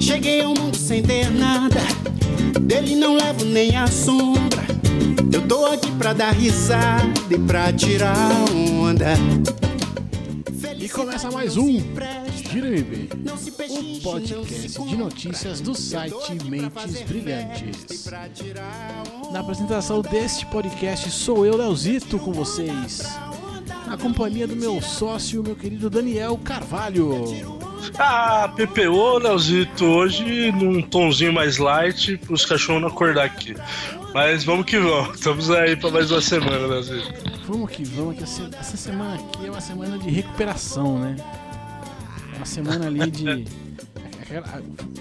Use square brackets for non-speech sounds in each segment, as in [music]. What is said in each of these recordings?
Cheguei ao mundo sem ter nada, dele não levo nem a sombra. Eu tô aqui pra dar risada e pra tirar onda. E começa mais um Gira MB, o podcast de notícias do site Mentes Brilhantes. Na apresentação deste podcast sou eu, Leozito, com vocês. Na companhia do meu sócio, meu querido Daniel Carvalho. Ah, PPO, Leozito, hoje num tomzinho mais light, pros cachorros não acordar aqui. Mas vamos que vamos, estamos aí pra mais uma semana, Leozito. Vamos que vamos, que essa semana aqui é uma semana de recuperação, né? É uma semana ali de.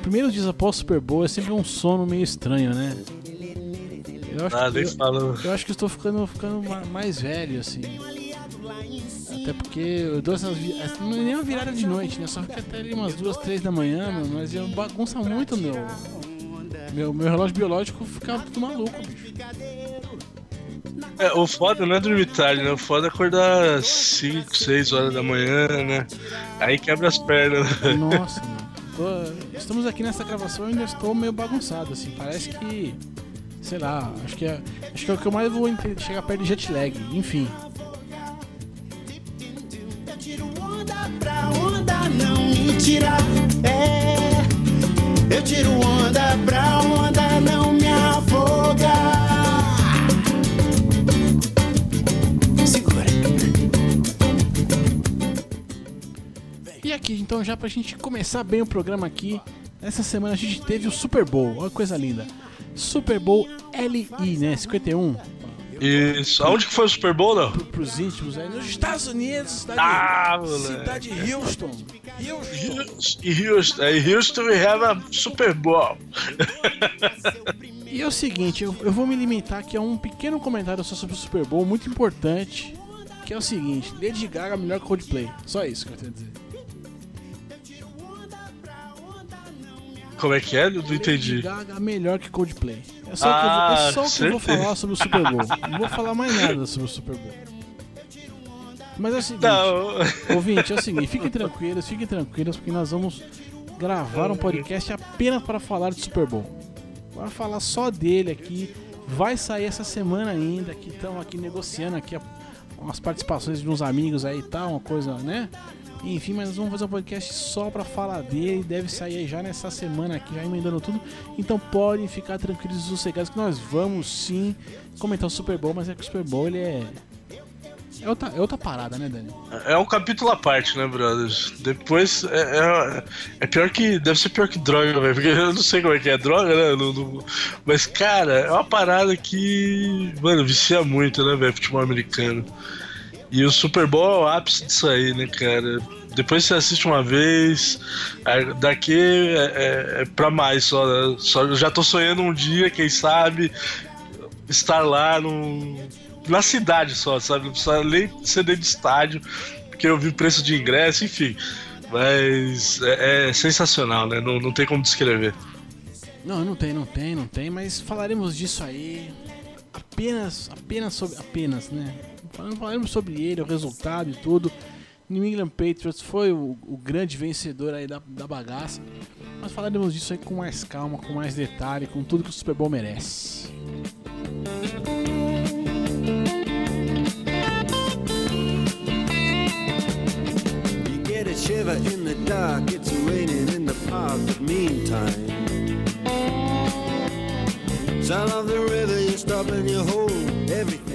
Primeiros dias após o Super Bowl é sempre um sono meio estranho, né? Eu acho, Ah, que, nem eu, eu acho que estou ficando, ficando ma- mais velho, assim. Até porque eu dou essas. vi- Não é nem uma virada de noite, né? Só fica até ali umas duas, três da manhã, mano, mas eu bagunça muito meu. Meu, meu relógio biológico fica tudo maluco, bicho. É, o foda não é dormir tarde, né? O foda é acordar às 5, 6 horas da manhã, né? Aí quebra as pernas. né? Nossa, mano. Estamos aqui nessa gravação e ainda estou meio bagunçado, assim. Parece que. Sei lá, acho que é, acho que é o que eu mais vou chegar perto de jet lag. Enfim. Eu tiro onda pra então, já pra gente começar bem o programa aqui, essa semana a gente teve o Super Bowl. Olha que coisa linda. Super Bowl LI, né? 51. Isso. Aonde que foi o Super Bowl, não? Pro, pros íntimos aí nos Estados Unidos, cidade, Ah, cidade de Houston. Houston. Houston, Houston we have a Super Bowl. E é o seguinte, eu, eu vou me limitar aqui a um pequeno comentário só sobre o Super Bowl, muito importante, que é o seguinte, Lady Gaga é melhor que Coldplay. Só isso que eu tenho a dizer. Como é que é? Não entendi. Gaga é melhor que Coldplay. É só Ah, o que eu, vou- é só o que eu vou certeza. falar sobre o Super Bowl. Não vou falar mais nada sobre o Super Bowl. Mas é o seguinte, Não. ouvinte, é o seguinte, fiquem tranquilos, fiquem tranquilos, porque nós vamos gravar um podcast apenas para falar de Super Bowl. Vai falar só dele aqui. Vai sair essa semana ainda, que estamos aqui negociando aqui umas participações de uns amigos aí e tal, uma coisa, né? Enfim, mas nós vamos fazer um podcast só pra falar dele. Deve sair já nessa semana aqui, já emendando tudo. Então podem ficar tranquilos e sossegados que nós vamos sim comentar o Super Bowl, mas é que o Super Bowl ele é. É outra, é outra parada, né, Dani? É um capítulo à parte, né, brothers? Depois é, é, é pior que. Deve ser pior que droga, velho. Porque eu não sei como é que é droga, né? não- não- mas, cara, é uma parada que. Mano, vicia muito, né, velho? Futebol americano. E o Super Bowl é o ápice disso aí, né, cara? Depois você assiste uma vez, daqui é, é, é pra mais só, né? só. Já tô sonhando um dia, quem sabe, estar lá no, na cidade só, sabe? Não precisa nem ser dentro de estádio, porque eu vi o preço de ingresso, enfim. Mas é, é sensacional, né? Não, não tem como descrever. Não, não tem, não tem, não tem, mas falaremos disso aí apenas, apenas sobre, apenas, né? Falaremos sobre ele, o resultado e tudo. New England Patriots foi o, o grande vencedor aí da, da bagaça. Mas falaremos disso aí com mais calma, com mais detalhe, com tudo que o Super Bowl merece. Shiver in the dark, it's raining in the park, but meantime. Sound of the river, everything.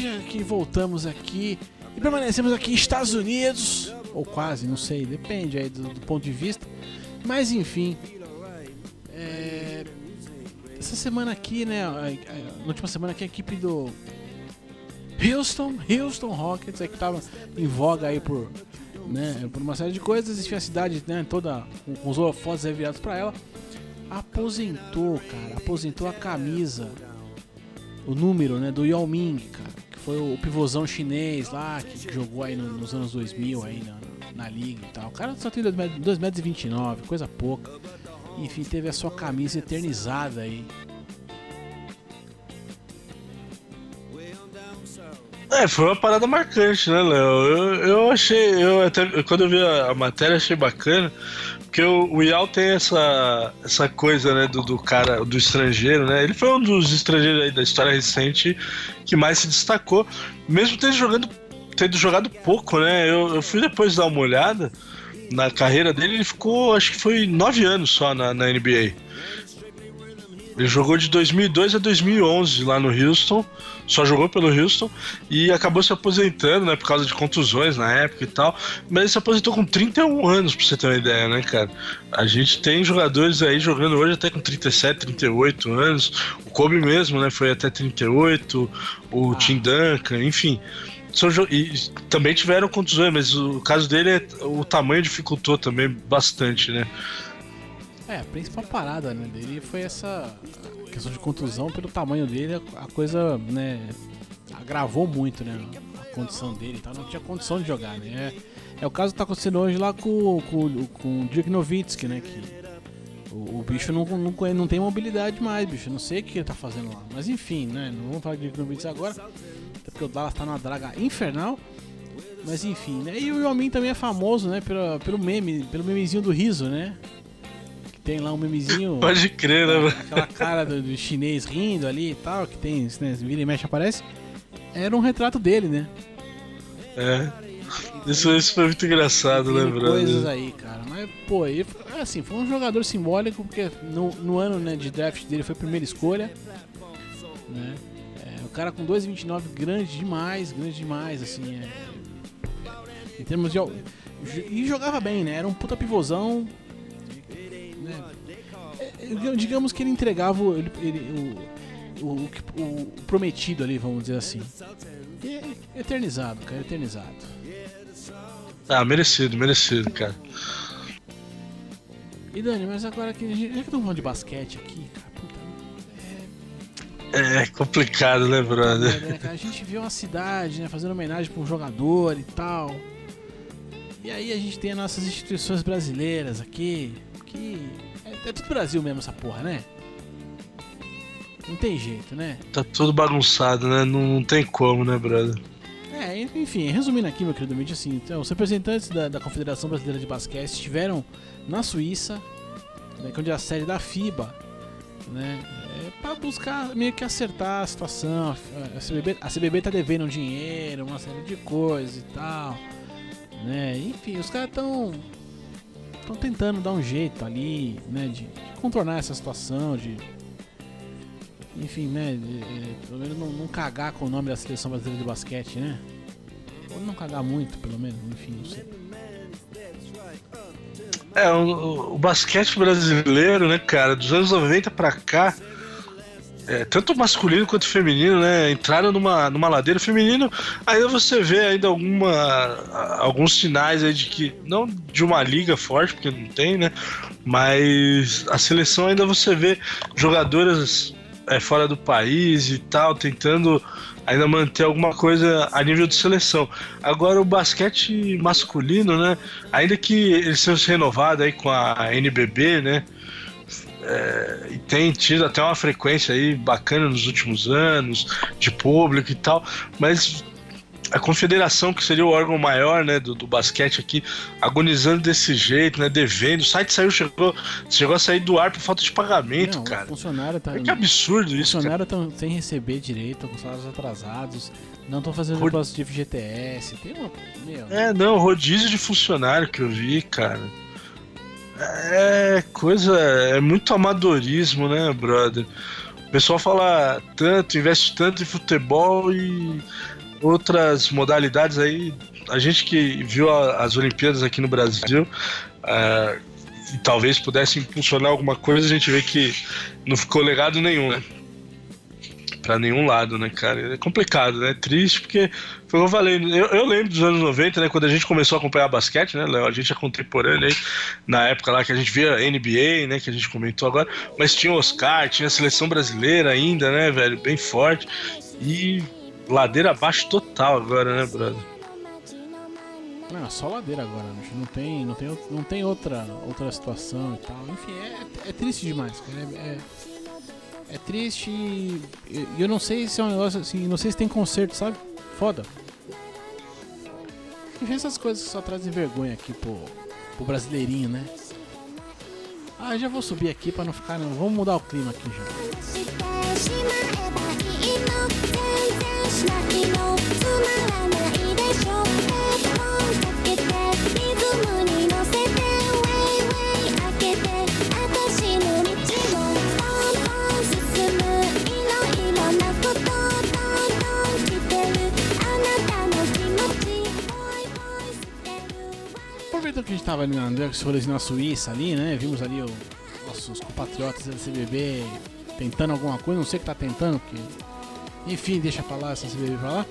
Já que voltamos aqui e permanecemos aqui Estados Unidos, ou quase, não sei, depende aí do, do ponto de vista. Mas enfim, é, essa semana aqui, né, na última semana aqui a equipe do Houston, Houston Rockets, é que tava em voga aí por, né, por uma série de coisas, enfim, a cidade né, toda com, os holofotes revirados pra ela, aposentou, cara, aposentou a camisa, o número, né, do Yao Ming, cara, foi o pivôzão chinês lá, que jogou aí no- nos anos 2000 aí na, na liga e tal. O cara só tem 2,29 metros, e 29, coisa pouca. Enfim, teve a sua camisa eternizada aí. É, foi uma parada marcante, né, Léo? Eu, eu achei, eu até quando eu vi a, a matéria achei bacana, porque o, Yao tem essa, essa coisa, né, do, do cara, do estrangeiro, né? Ele foi um dos estrangeiros aí da história recente que mais se destacou, mesmo tendo jogando, tendo jogado pouco, né? Eu, eu fui depois dar uma olhada na carreira dele, ele ficou, acho que foi nove anos só na, na NBA. Ele jogou de 2002 a 2011 lá no Houston, só jogou pelo Houston e acabou se aposentando, né, por causa de contusões na época e tal. Mas ele se aposentou com 31 anos, pra você ter uma ideia, né, cara? A gente tem jogadores aí jogando hoje até com 37, 38 anos. O Kobe mesmo, né, foi até 38, o Ah. Tim Duncan, enfim. E também tiveram contusões, mas o caso dele é o tamanho dificultou também bastante, né? É, a principal parada né, dele foi essa questão de contusão pelo tamanho dele, a, coisa, né, agravou muito, né, a condição dele e tal, não tinha condição de jogar, né. É, é o caso que tá acontecendo hoje lá com, com, com o Dirk Nowitzki, né, que o, o bicho não, não, não tem mobilidade mais, bicho, não sei o que ele tá fazendo lá. Mas enfim, né, não vamos falar de Dirk Nowitzki agora, até porque o Dallas tá numa draga infernal. Mas enfim, né? E o Yao Ming também é famoso, né? Pelo, pelo meme, pelo memezinho do riso, né? Tem lá um memezinho. [laughs] Pode crer, né, mano? aquela cara do, do chinês rindo ali e tal, que tem, né, vira e mexe aparece. Era um retrato dele, né? É. Isso, isso foi muito engraçado, né, coisas aí, cara. Mas, pô, ele, assim, foi um jogador simbólico, porque no, no ano né, de draft dele foi a primeira escolha. Né? É, o cara com 2,29 grande demais, grande demais, assim. É, em termos de. E jogava bem, né? Era um puta pivôzão. Né? É, digamos que ele entregava o, ele- ele- o, o, o prometido ali, vamos dizer assim. E é eternizado, cara, eternizado. Ah, merecido, merecido, cara. E Dani, mas agora que a gente, já que estamos falando de basquete aqui, cara, puta, É complicado, né, brother? né, cara, a gente vê uma cidade, né, fazendo homenagem para um jogador e tal. E aí a gente tem as nossas instituições brasileiras aqui, que é, é tudo Brasil mesmo essa porra, né? Não tem jeito, né? Tá tudo bagunçado, né? Não, não tem como, né, brother? É, enfim, resumindo aqui, meu querido Mitch, assim, então, os representantes da, da Confederação Brasileira de Basquete estiveram na Suíça, né, que é onde é a sede da FIBA, né, é, para buscar meio que acertar a situação. A CBB, a CBB tá devendo dinheiro, uma série de coisas e tal, né, enfim, os caras estão estão tentando dar um jeito ali, né, de, de contornar essa situação, de enfim, né? de- é, pelo menos não, não cagar com o nome da seleção brasileira de basquete, né? Ou não cagar muito, pelo menos, enfim, não sei. É, o, o basquete brasileiro, né, cara, dos anos 90 pra cá, é, tanto masculino quanto feminino, né, entraram numa, numa ladeira. Feminino, ainda você vê ainda alguma, alguns sinais aí de que, não de uma liga forte, porque não tem, né, mas a seleção ainda você vê jogadoras é, fora do país e tal, tentando ainda manter alguma coisa a nível de seleção. Agora o basquete masculino, né? Ainda que ele seja renovado aí com a NBB, né? É, e tem tido até uma frequência aí bacana nos últimos anos de público e tal, mas a confederação que seria o órgão maior, né, do, do basquete aqui, agonizando desse jeito, né, devendo. O site saiu, chegou, chegou a sair do ar por falta de pagamento, Não, o cara. funcionário tá. Que absurdo isso, cara. funcionários estão sem receber direito, com salários atrasados, não estão fazendo Rod- negócio de FGTS. Tem uma. Meu, É, não, rodízio de funcionário que eu vi, cara. É coisa. É muito amadorismo, né, brother? O pessoal fala tanto, investe tanto em futebol e outras modalidades aí. A gente que viu a- as Olimpíadas aqui no Brasil. ah, e talvez pudesse impulsionar alguma coisa, a gente vê que não ficou legado nenhum, né? Pra nenhum lado, né, cara? É complicado, né? Triste, porque foi eu falei. Eu, eu lembro dos anos 90, né? Quando a gente começou a acompanhar basquete, né, Léo? A gente é contemporâneo aí, na época lá que a gente via NBA, né? Que a gente comentou agora. Mas tinha Oscar, tinha a seleção brasileira ainda, né, velho? Bem forte. E ladeira abaixo total agora, né, brother? Não, só ladeira agora, bicho. Não tem, não tem, não tem outra, outra situação e tal. Enfim, é, é triste demais, cara. É, é, é triste e eu não sei se é um negócio assim, não sei se tem conserto, sabe? Foda. Enfim, essas coisas que só trazem vergonha aqui pro, pro brasileirinho, né? Ah, já vou subir aqui pra não ficar. Não. Vamos mudar o clima aqui já. Aproveitando que a gente tava ali na, rolezinho na Suíça ali, né? Vimos ali o- nossos compatriotas da CBB tentando alguma coisa, não sei o que tá tentando, porque. Enfim, deixa pra lá essa CBB pra lá.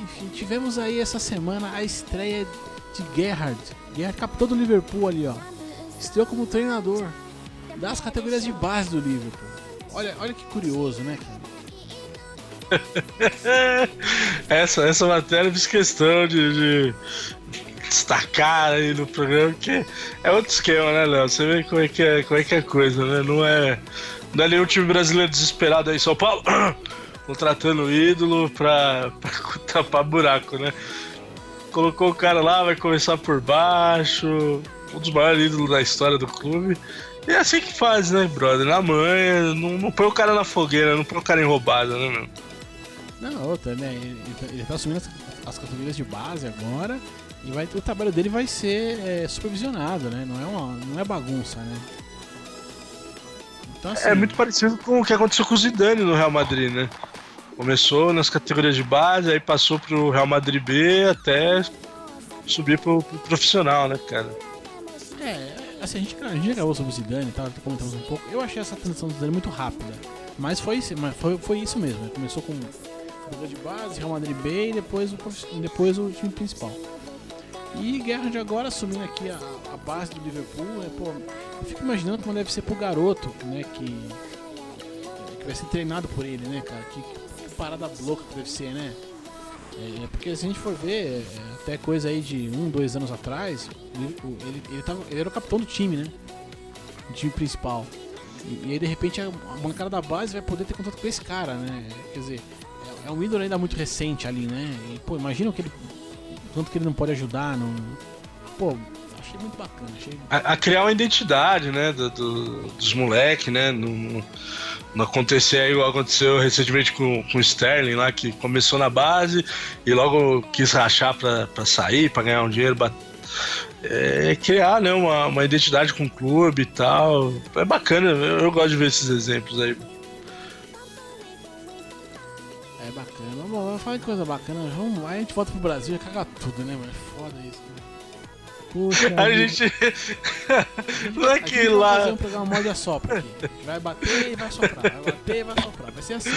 Enfim, tivemos aí essa semana a estreia de Gerhard. Gerhard capitão do Liverpool ali, ó. Estreou como treinador das categorias de base do Liverpool. Olha, olha que curioso, né, cara? [laughs] essa, essa matéria eu fiz questão de, de destacar aí no programa, que é outro esquema, né, Léo? Você vê como é que é, como é, que é coisa, né? Não é, não é nenhum time brasileiro desesperado aí em São Paulo [coughs] contratando ídolo pra, pra [laughs] tapar buraco, né? Colocou o cara lá, vai começar por baixo, um dos maiores ídolos da história do clube. E é assim que faz, né, brother? Na manha, não, não põe o cara na fogueira, não põe o cara em roubada, né, meu? Não, outra, né? Ele, ele tá- ele tá assumindo as, as categorias de base agora e vai, o trabalho dele vai ser é, supervisionado, né? Não é, uma, não é bagunça, né? Então, assim, É muito parecido com o que aconteceu com o Zidane no Real Madrid, né? Começou nas categorias de base, aí passou pro Real Madrid B até subir pro, pro profissional, né, cara? É, assim, a gente, a gente já gravou sobre o Zidane e tal, até comentamos um pouco. Eu achei essa transição do Zidane muito rápida. Mas foi, isso- mas foi, foi isso mesmo. Né? Começou com categoria de base, Real Madrid B e depois o, depois o time principal. E Gerrard agora assumindo aqui a, a base do Liverpool, né? Pô, eu fico imaginando como deve ser pro garoto, né? Que, que vai ser treinado por ele, né, cara? Que, que parada louca que deve ser, né? É, porque se a gente for ver, é, até coisa aí de um, dois anos atrás, ele, o- ele, tava, ele era o capitão do time, né? Do time principal. E, e aí de repente a, a da base vai poder ter contato com esse cara, né? Quer dizer, é, é um ídolo ainda muito recente ali, né? E, pô, imagina o que ele. Tanto que ele não pode ajudar, não. Pô, achei muito bacana, achei. A, a criar uma identidade, né, do, do- dos moleques, né? Não, acontecer aí igual aconteceu recentemente com, com o Sterling lá, que começou na base e logo quis rachar pra sair, pra ganhar um dinheiro. É, criar né, uma, uma identidade com o clube e tal. É bacana, eu, eu gosto de ver esses exemplos aí. É bacana. Vamos falar de coisa bacana. Vamos lá, a gente volta pro Brasil e caga tudo, né, mano? É foda isso, né? Puxa. A gente. [laughs] Não é que gente vai lá. fazer um programa a sopra aqui. Vai bater e vai soprar, vai bater e vai soprar. Vai ser assim.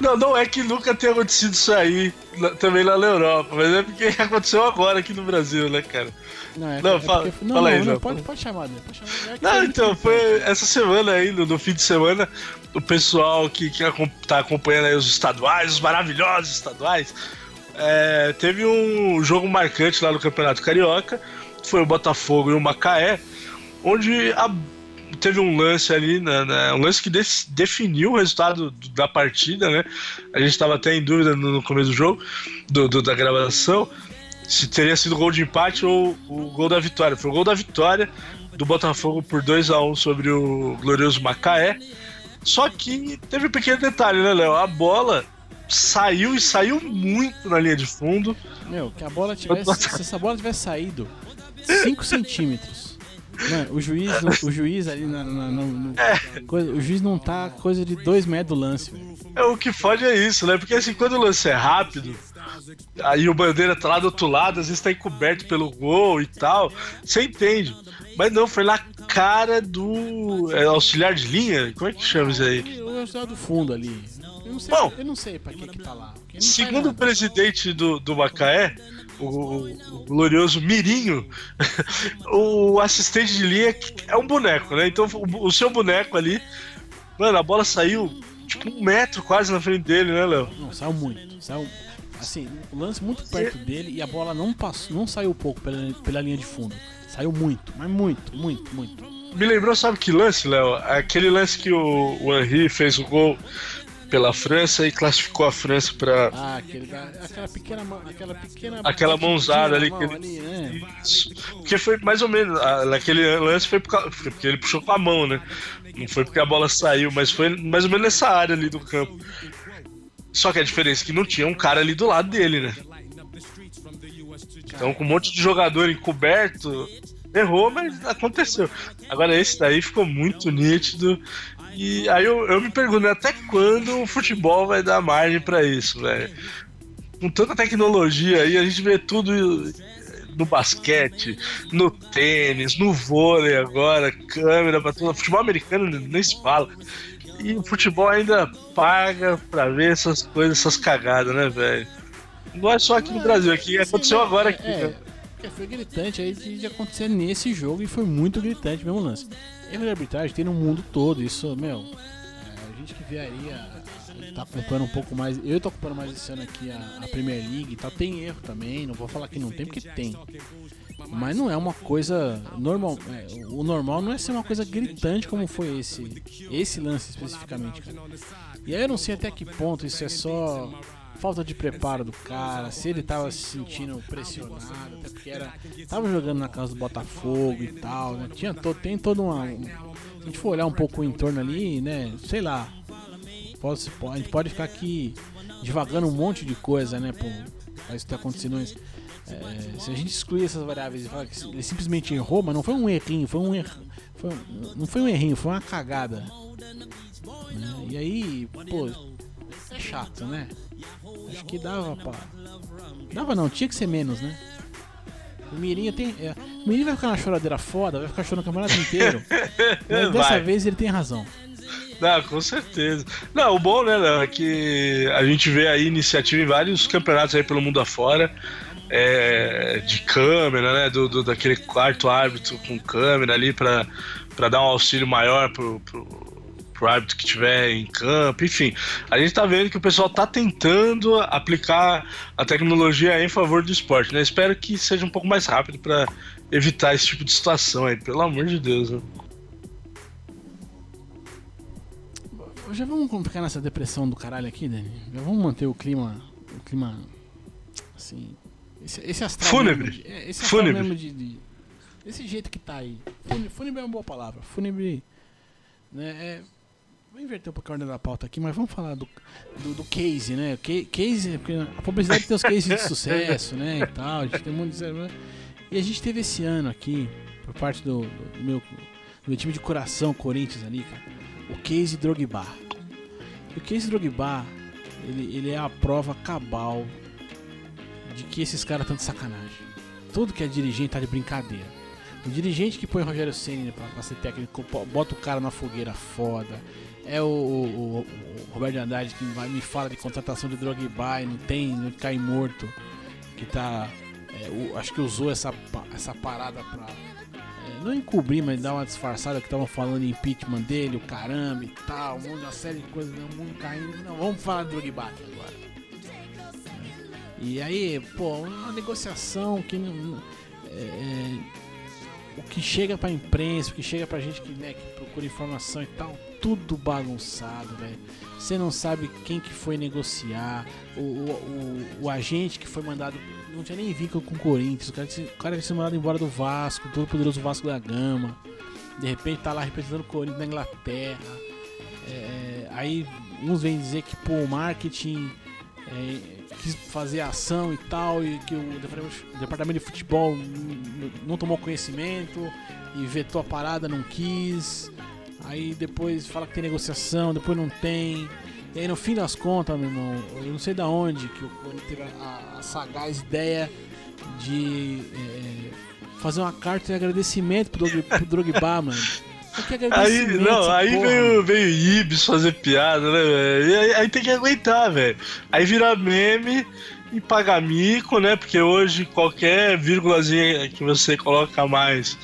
Não, não é que nunca tenha acontecido isso aí na- também lá na Europa, mas é porque [laughs] aconteceu agora aqui no Brasil, né, cara? Não, é, Não, é fala- porque- não, fala aí, não, pode, pode chamar, né? Pode chamar. É Não, então, foi essa semana aí, no, no fim de semana, o pessoal que, que tá acompanhando aí os estaduais, os maravilhosos estaduais, é, teve um jogo marcante lá no Campeonato Carioca, foi o Botafogo e o Macaé, onde a- teve um lance ali, né, né, um lance que def- definiu o resultado do- da partida, né? A gente estava até em dúvida no, no começo do jogo, do, do- da gravação, se teria sido gol de empate ou o gol da vitória. Foi o gol da vitória do Botafogo por 2 a 1 sobre o glorioso Macaé. Só que teve um pequeno detalhe, né, Léo? A bola saiu e saiu muito na linha de fundo. Meu, que a bola tivesse. se essa bola tivesse saído 5 centímetros. Mano, o juiz, não- o juiz ali na, na- no- no- coisa- o juiz não tá coisa de 2 metros do lance. É, o que fode é isso, né? Porque assim, quando o lance é rápido, aí o bandeira tá lá do outro lado, às vezes tá encoberto pelo gol e tal, você entende. Mas não, foi na cara do é, auxiliar de linha? Como é que chama isso aí? O auxiliar do fundo ali. Eu não sei, Bom, eu não sei pra que que tá lá. Segundo o presidente do, do Macaé, o, o glorioso Mirinho, [laughs] o assistente de linha é um boneco, né? Então o, o seu boneco ali, mano, a bola saiu tipo um metro quase na frente dele, né, Léo? Não, saiu muito. Saiu, assim, o lance muito perto dele e a bola não passou, não saiu pouco pela, pela linha de fundo. Saiu muito, mas muito, muito, muito. Me lembrou, sabe que lance, Léo? Aquele lance que o, o Henry fez o gol pela França e classificou a França pra. Ah, aquela pequena aquela pequena Aquela mãozada ali mão que ele- ali, né? Porque foi mais ou menos. ah, Naquele lance foi porque ele puxou com a mão, né? Não foi porque a bola saiu, mas foi mais ou menos nessa área ali do campo. Só que a diferença é que não tinha um cara ali do lado dele, né? Então, com um monte de jogador encoberto, errou, mas aconteceu. Agora, esse daí ficou muito nítido. E aí eu, eu me pergunto, né, até quando o futebol vai dar margem pra isso, velho? Com tanta tecnologia aí, a gente vê tudo no basquete, no tênis, no vôlei agora, câmera pra tudo. Futebol americano nem se fala. E o futebol ainda paga pra ver essas coisas, essas cagadas, né, velho? Não é só aqui no Brasil, aqui aconteceu agora aqui. É, né? foi gritante aí de, de acontecer nesse jogo e foi muito gritante mesmo o lance. Erro de arbitragem tem no mundo todo, isso, meu. é, a gente que vê aí, a- tá acompanhando um pouco mais. Eu tô acompanhando mais esse ano aqui a, a Premier League tal. Tem erro também, não vou falar que não tem, porque tem. Mas não é uma coisa normal. é, o normal não é ser uma coisa gritante como foi esse, esse lance especificamente, cara. E aí eu não sei até que ponto isso é só falta de preparo do cara, se ele tava se sentindo pressionado, até porque era. Tava jogando na casa do Botafogo e tal, né? Tinha todo, tem todo uma. um- se a gente for olhar um pouco o entorno ali, né? Sei lá. Pode, a gente pode ficar aqui divagando um monte de coisa, né? Pra isso ter acontecido. É, se a gente excluir essas variáveis e falar que ele simplesmente errou, mas não foi um errinho, foi um erro. Não foi um errinho, foi uma cagada. E aí, pô, é chato, né? Acho que dava pra. Dava não, tinha que ser menos, né? O Mirinho tem. É, o Mirinho vai ficar na choradeira foda, vai ficar chorando o campeonato inteiro. [laughs] Mas dessa Vai. vez ele tem razão. Não, com certeza. Não, o bom, né, Léo, é que a gente vê aí iniciativa em vários campeonatos aí pelo mundo afora. é, de câmera, né? Do, do- daquele quarto árbitro com câmera ali pra, pra dar um auxílio maior pro, pro árbitro que tiver em campo, enfim. A gente tá vendo que o pessoal tá tentando aplicar a tecnologia em favor do esporte, né? Espero que seja um pouco mais rápido pra evitar esse tipo de situação aí, pelo amor de Deus, né? Já vamos ficar nessa depressão do caralho aqui, Dani? Já vamos manter o clima. O clima. Assim. Esse, esse astral. Fúnebre. mesmo de- é, esse astral Fúnebre. mesmo de, de- Desse jeito que tá aí. Fúnebre, fúnebre é uma boa palavra. Fúnebre. Né, é, vou inverter um pouco a ordem da pauta aqui, mas vamos falar do, do, do case, né? Ca- Case, porque a publicidade tem os cases de sucesso, né? E tal. A gente tem um monte de. né? E a gente teve esse ano aqui, por parte do, do meu, do meu time de coração, Corinthians ali, o case Drogba. E o case Drogba, ele, ele é a prova cabal de que esses caras estão de sacanagem. Tudo que é dirigente tá de brincadeira. O dirigente que põe Rogério Senna pra, pra ser técnico, bota o cara na fogueira foda. É o, o- o- Roberto Andrade que vai, me fala de contratação de Drogba e não tem, não cai morto. Que tá. é, o- acho que usou essa, essa parada pra. é, não encobrir, mas dar uma disfarçada que estavam falando impeachment dele, o caramba e tal, um monte- uma série de coisas, né, o mundo caindo. Não, vamos falar de Drogba agora. E aí, pô, uma negociação que não. não- é, é, o que chega pra imprensa, o que chega pra gente que, né, que procura informação e tal, tudo bagunçado, velho. Você não sabe quem que foi negociar, o, o, o, o agente que foi mandado. Não tinha nem vínculo com o Corinthians, o cara, o cara tinha sido mandado embora do Vasco, todo poderoso Vasco da Gama. De repente tá lá representando o Corinthians na Inglaterra. É, aí uns vêm dizer que pô, o marketing é, quis fazer ação e tal, e que o departamento, de futebol não tomou conhecimento e vetou a parada, não quis. Aí depois fala que tem negociação, depois não tem. E aí no fim das contas, meu irmão, eu não sei da onde que o Corinthians teve a, a sagaz ideia de é, fazer uma carta de agradecimento pro, pro Drogba, [laughs] mano. Aí, não, aí veio, veio Ibis fazer piada, né, velho? Aí, aí tem que aguentar, velho. Aí vira meme e paga mico, né? Porque hoje qualquer vírgulazinha que você coloca mais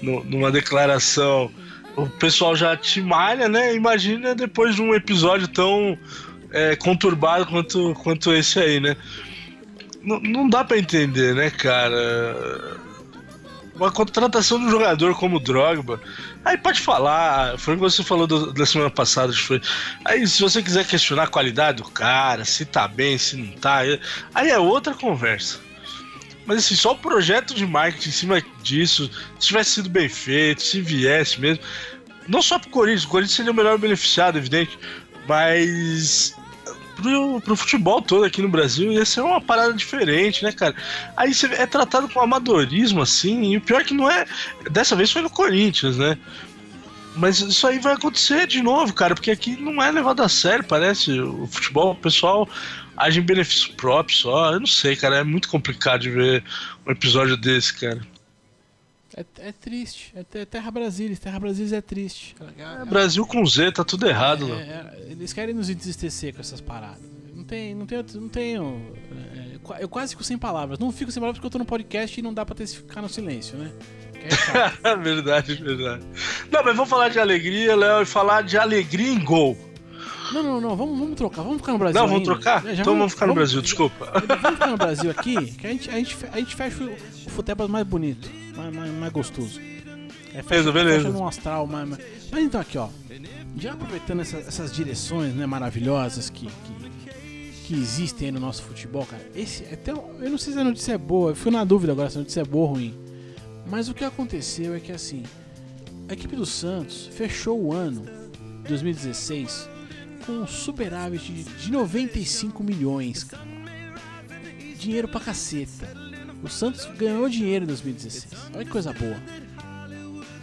no- numa declaração o pessoal já te malha, né? Imagina depois de um episódio tão é, conturbado quanto, quanto esse aí, né? Não, não dá pra entender, né, cara? Uma contratação de um jogador como o Drogba. Aí pode falar, foi o que você falou do- da semana passada, foi. Aí se você quiser questionar a qualidade do cara, se tá bem, se não tá, aí é outra conversa. Mas assim, só o projeto de marketing em cima disso, se tivesse sido bem feito, se viesse mesmo. Não só pro Corinthians, o Corinthians seria o melhor beneficiado, evidente, mas pro, pro futebol todo aqui no Brasil ia ser uma parada diferente, né, cara? Aí você é tratado com amadorismo, assim, e o pior é que não é. Dessa vez foi no Corinthians, né? Mas isso aí vai acontecer de novo, cara, porque aqui não é levado a sério, parece. O futebol, o pessoal age em benefício próprio só. Eu não sei, cara, é muito complicado de ver um episódio desse, cara. É, é triste. É te- Terra Brasília. Terra Brasília é triste. É, Brasil com Z, tá tudo errado, É, Léo. é, eles querem nos entristecer com essas paradas. Não tem, não tem, não tenho. é, eu quase fico sem palavras. Não fico sem palavras porque eu tô no podcast e não dá pra ter, ficar no silêncio, né? É [laughs] verdade, verdade. Não, mas vamos falar de alegria, Léo, e falar de alegria em gol. não, não, não. Vamos, vamos trocar. Vamos ficar no Brasil. Não, vamos ainda. trocar? É, já então vamos ficar no Brasil, desculpa. Vamos ficar no Brasil aqui, que a gente, a gente, a gente fecha o, o futebol mais bonito, mais, mais, mais gostoso. É, Beleza, beleza. Fecha num astral mais, mais- Mas então aqui, ó. Já aproveitando essa- essas direções né, maravilhosas que, que, que existem aí no nosso futebol, cara. Esse, até, eu não sei se a notícia é boa, eu fui na dúvida agora se a notícia é boa ou ruim. Mas o que aconteceu é que assim, a equipe do Santos fechou o ano 2016 com um superávit de, de 95 milhões, cara. Dinheiro pra caceta. O Santos ganhou dinheiro em 2016. Olha que coisa boa.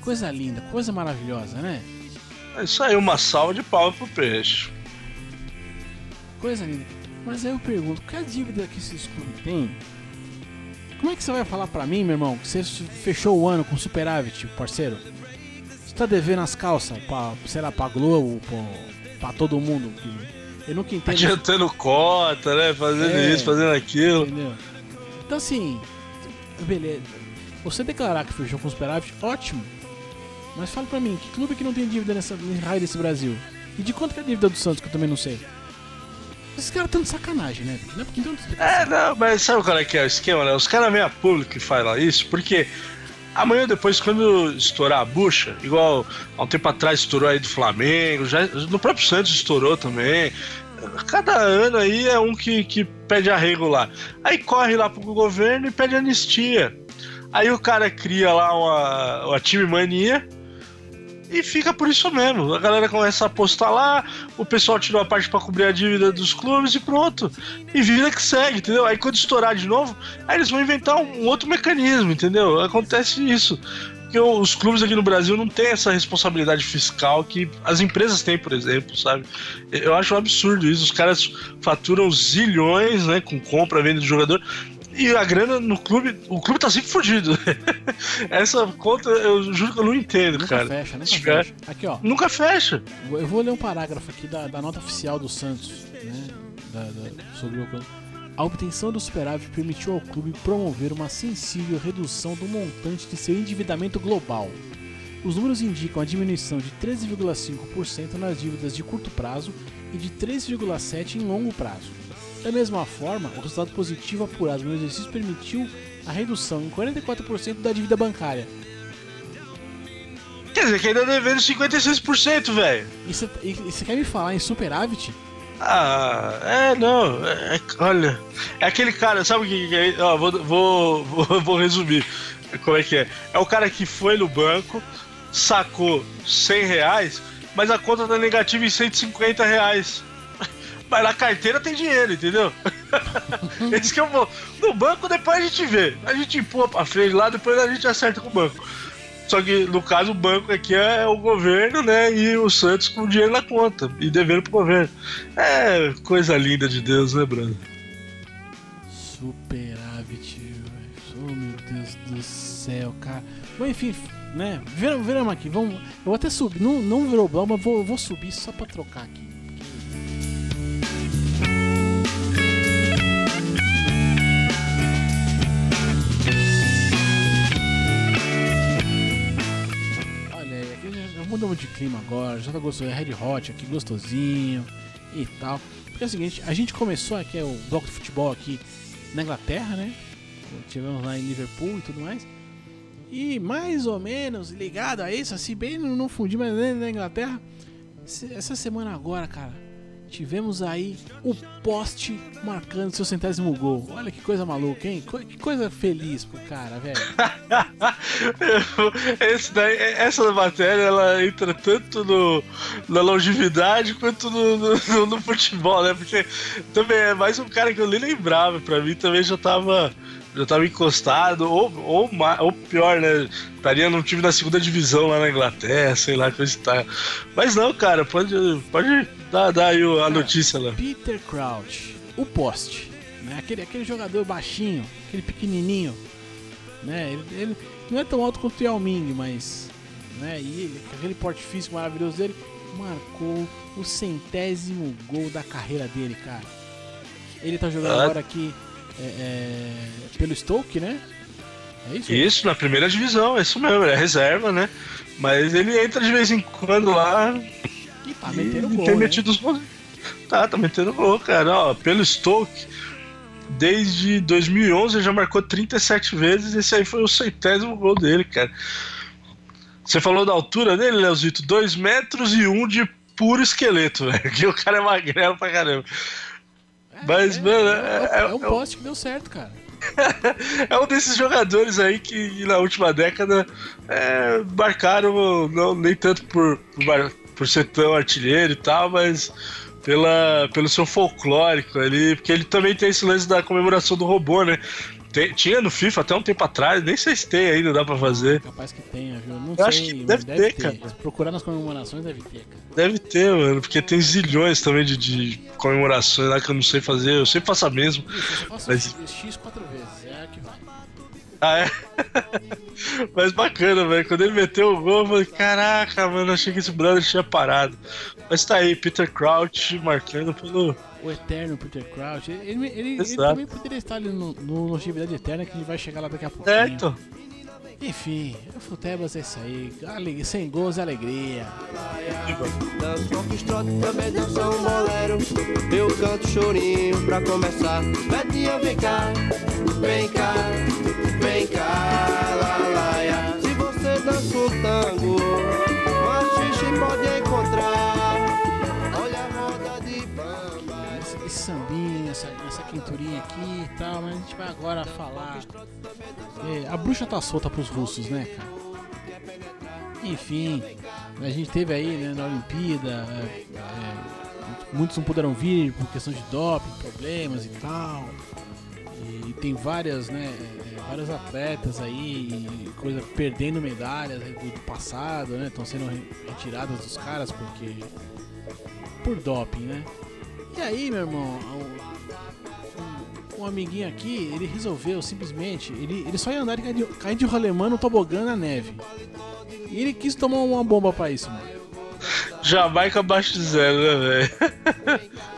Coisa linda, coisa maravilhosa, né? É isso aí, uma salva de palmas pro peixe. Coisa linda. Mas aí eu pergunto, qual é a dívida que esses clubes têm? Como é que você vai falar pra mim, meu irmão, que você fechou o ano com superávit, parceiro? Você tá devendo as calças pra, sei lá, pra Globo, pra, pra todo mundo? que- Eu nunca entendo. Adiantando cota, né? Fazendo É. isso, fazendo aquilo. Entendeu? Então assim, beleza. Você declarar que fechou com superávit, ótimo. Mas fala pra mim, que clube que não tem dívida nessa nesse raio desse Brasil? E de quanto que é a dívida do Santos, que eu também não sei? Esses caras estão de sacanagem, né? Não é porque explicação. É, não, mas sabe qual é que é o esquema, né? Os caras meio público que falam isso, porque amanhã depois, quando estourar a bucha, igual há um tempo atrás estourou aí do Flamengo, já, no próprio Santos estourou também. Cada ano aí é um que, que pede arrego lá. Aí corre lá pro governo e pede anistia. Aí o cara cria lá uma, uma time mania e fica por isso mesmo. A galera começa a apostar lá, o pessoal tirou a parte pra cobrir a dívida dos clubes e pronto. E vida que segue, entendeu? Aí quando estourar de novo, aí eles vão inventar um outro mecanismo, entendeu? Acontece isso. Porque os clubes aqui no Brasil não têm essa responsabilidade fiscal que as empresas têm, por exemplo, sabe? Eu acho um absurdo isso. Os caras faturam zilhões, né, com compra, venda de jogador. E a grana no clube, o clube tá sempre fudido. [laughs] Essa conta eu juro que eu não entendo, Nunca cara. fecha, nunca tiver- fecha. Aqui, ó. Nunca fecha. Eu vou ler um parágrafo aqui da, da nota oficial do Santos, né? da- da- sobre o A obtenção do superávit permitiu ao clube promover uma sensível redução do montante de seu endividamento global. Os números indicam a diminuição de 13,5% nas dívidas de curto prazo e de 3,7% em longo prazo. Da mesma forma, o resultado positivo apurado no exercício permitiu a redução em 44% da dívida bancária. Quer dizer, que ainda devendo 56%, velho. E você você quer me falar em superávit? Ah, é, não. é- é- olha, é aquele cara, sabe o que, é? Ó, vou, vou, vou, vou resumir como é que é. É o cara que foi no banco, sacou 100 reais, mas a conta tá negativa em 150 reais. Mas na carteira tem dinheiro, entendeu? [laughs] Esse que eu vou. No banco depois a gente vê. A gente empurra pra frente lá, depois a gente acerta com o banco. Só que no caso o banco aqui é o governo, né? E o Santos com dinheiro na conta e devendo pro governo. É coisa linda de Deus, né, Bruno? Superávit. Oh, meu Deus do céu, cara. Bom, enfim, né? Viramos, aqui. Vamos, eu vou até subir. Não, não virou mas vou, vou subir só pra trocar aqui. Mudamos clima agora, já tá gostoso, é Red Hot aqui, gostosinho e tal. Porque é o seguinte, a gente começou aqui, é o bloco de futebol aqui na Inglaterra, né? Tivemos lá em Liverpool e tudo mais. E mais ou menos ligado a isso, assim, bem no fundinho, mas dentro da Inglaterra. Essa semana agora, cara, tivemos aí o poste marcando seu centésimo gol. Olha que coisa maluca, hein? Que coisa feliz pro cara, velho. [laughs] Daí, essa matéria ela entra tanto no, na longevidade quanto no, no- no- futebol, né? Porque também é mais um cara que eu nem lembrava. Pra mim também já tava, já tava encostado, ou, ou, ou pior, né? Estaria num time da segunda divisão lá na Inglaterra, sei lá, coisa e tal. Mas não, cara, pode, pode dar, dar aí a notícia lá. Peter Crouch, o poste, né? Aquele, aquele jogador baixinho, aquele pequenininho, né? Ele, ele não é tão alto quanto o Yao Ming, mas, né? E ele, aquele porte físico maravilhoso dele, marcou o centésimo gol da carreira dele, cara. Ele tá jogando Ah. agora aqui é, é, pelo Stoke, né? É isso? Isso, na primeira divisão, é isso mesmo, é reserva, né? Mas ele entra de vez em quando lá E tá e metendo tem gol, né? metido os gols. Tá, tá metendo gol, cara. Ó, pelo Stoke, desde 2011 ele já marcou 37 vezes. Esse aí foi o centésimo gol dele, cara. Você falou da altura dele, Leozito? 2 metros e 1 de puro esqueleto, [laughs] velho. Que o cara é magrelo pra caramba. Mas, mano, é- é, é- é um poste que deu certo, cara. [laughs] É um desses jogadores aí que na última década é, marcaram, não, nem tanto por, por, por ser tão artilheiro e tal, mas pela, pelo seu folclórico ali, porque ele também tem esse lance da comemoração do robô, né? Tem- tinha no FIFA até um tempo atrás, nem sei se tem ainda, dá pra fazer. Capaz que tenha, viu? Não Eu sei, acho que mas deve ter, cara. Se procurar nas comemorações, deve ter, cara. Deve ter, mano, porque tem zilhões também de, de comemorações lá que eu não sei fazer, eu sempre faço a mesma. Isso, eu faço Mas- X quatro vezes. Ah, é? [laughs] Mas bacana, velho. Quando ele meteu o gol, eu falei, caraca, mano, achei que esse brother tinha parado. Mas tá aí, Peter Crouch marcando pelo. O eterno Peter Crouch, ele, ele, ele- também poderia estar ali no, no Longevidade Eterna, que a gente vai chegar lá daqui a pouquinho. É, então. Enfim, o Futebas é isso aí. Ale- Sem gols e alegria. Danço foxtrot, também danço um bolero Eu canto chorinho pra começar Betinha, vem cá, vem cá, vem cá, lalaia Se você dança tango, machixe pode encontrar Esse, sambinha, essa, essa quenturinha aqui e tal, mas a gente vai agora falar. É, a bruxa tá solta pros russos, né, cara? Enfim, a gente teve aí né, na Olimpíada. é, é, muitos não puderam vir por questão de doping, problemas e tal. E tem várias, né, é, vários atletas aí, coisa perdendo medalhas do, do passado, né? Estão sendo re- retiradas dos caras porque por doping, né? E aí, meu irmão, um, um amiguinho aqui, ele resolveu simplesmente, ele, ele só ia andar e cair de, cair de rolemã no tobogã na neve. E ele quis tomar uma bomba pra isso, mano. Jamaica abaixo de zero, né, velho? [laughs]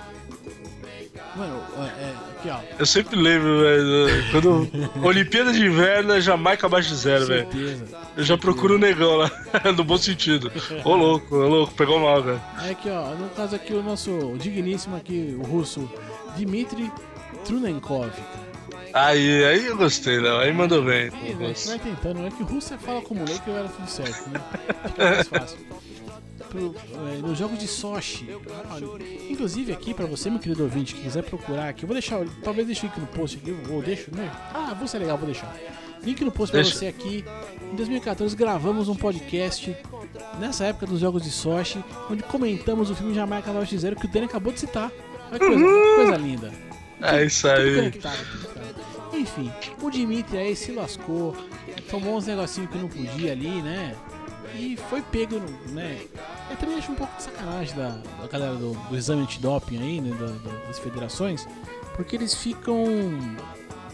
É, é, aqui ó, Eu sempre lembro, velho. Quando. Olimpíada de Inverno é Jamaica abaixo de zero, velho. Eu já procuro o negão lá, [laughs] no bom sentido. Ô louco, ô louco, pegou mal, velho. Aí aqui ó, no caso aqui o nosso digníssimo aqui, o russo Dmitry Trunenkov. Aí, aí eu gostei, Léo. Aí mandou bem. E, né, a gente vai tentando, é que o russo você fala como lei que vai dar tudo certo, né? [laughs] Fica mais fácil. É, nos jogos de Sochi. Inclusive aqui pra você, meu querido ouvinte, que quiser procurar aqui, eu vou deixar, talvez deixe o link no post aqui, ou deixo, né? Ah, vou ser legal, vou deixar. Link no post pra Deixa. você aqui. Em 2014 gravamos um podcast nessa época dos jogos de Sochi, onde comentamos o filme Jamaica Norte Zero que o Dani acabou de citar. Olha que coisa, que coisa linda. É isso aí. Enfim, o Dimitri aí se lascou, tomou uns negocinhos que não podia ali, né? E foi pego, né? Eu também acho um pouco de sacanagem da, da galera do, do exame antidoping aí, né? da- da- das federações, porque eles ficam.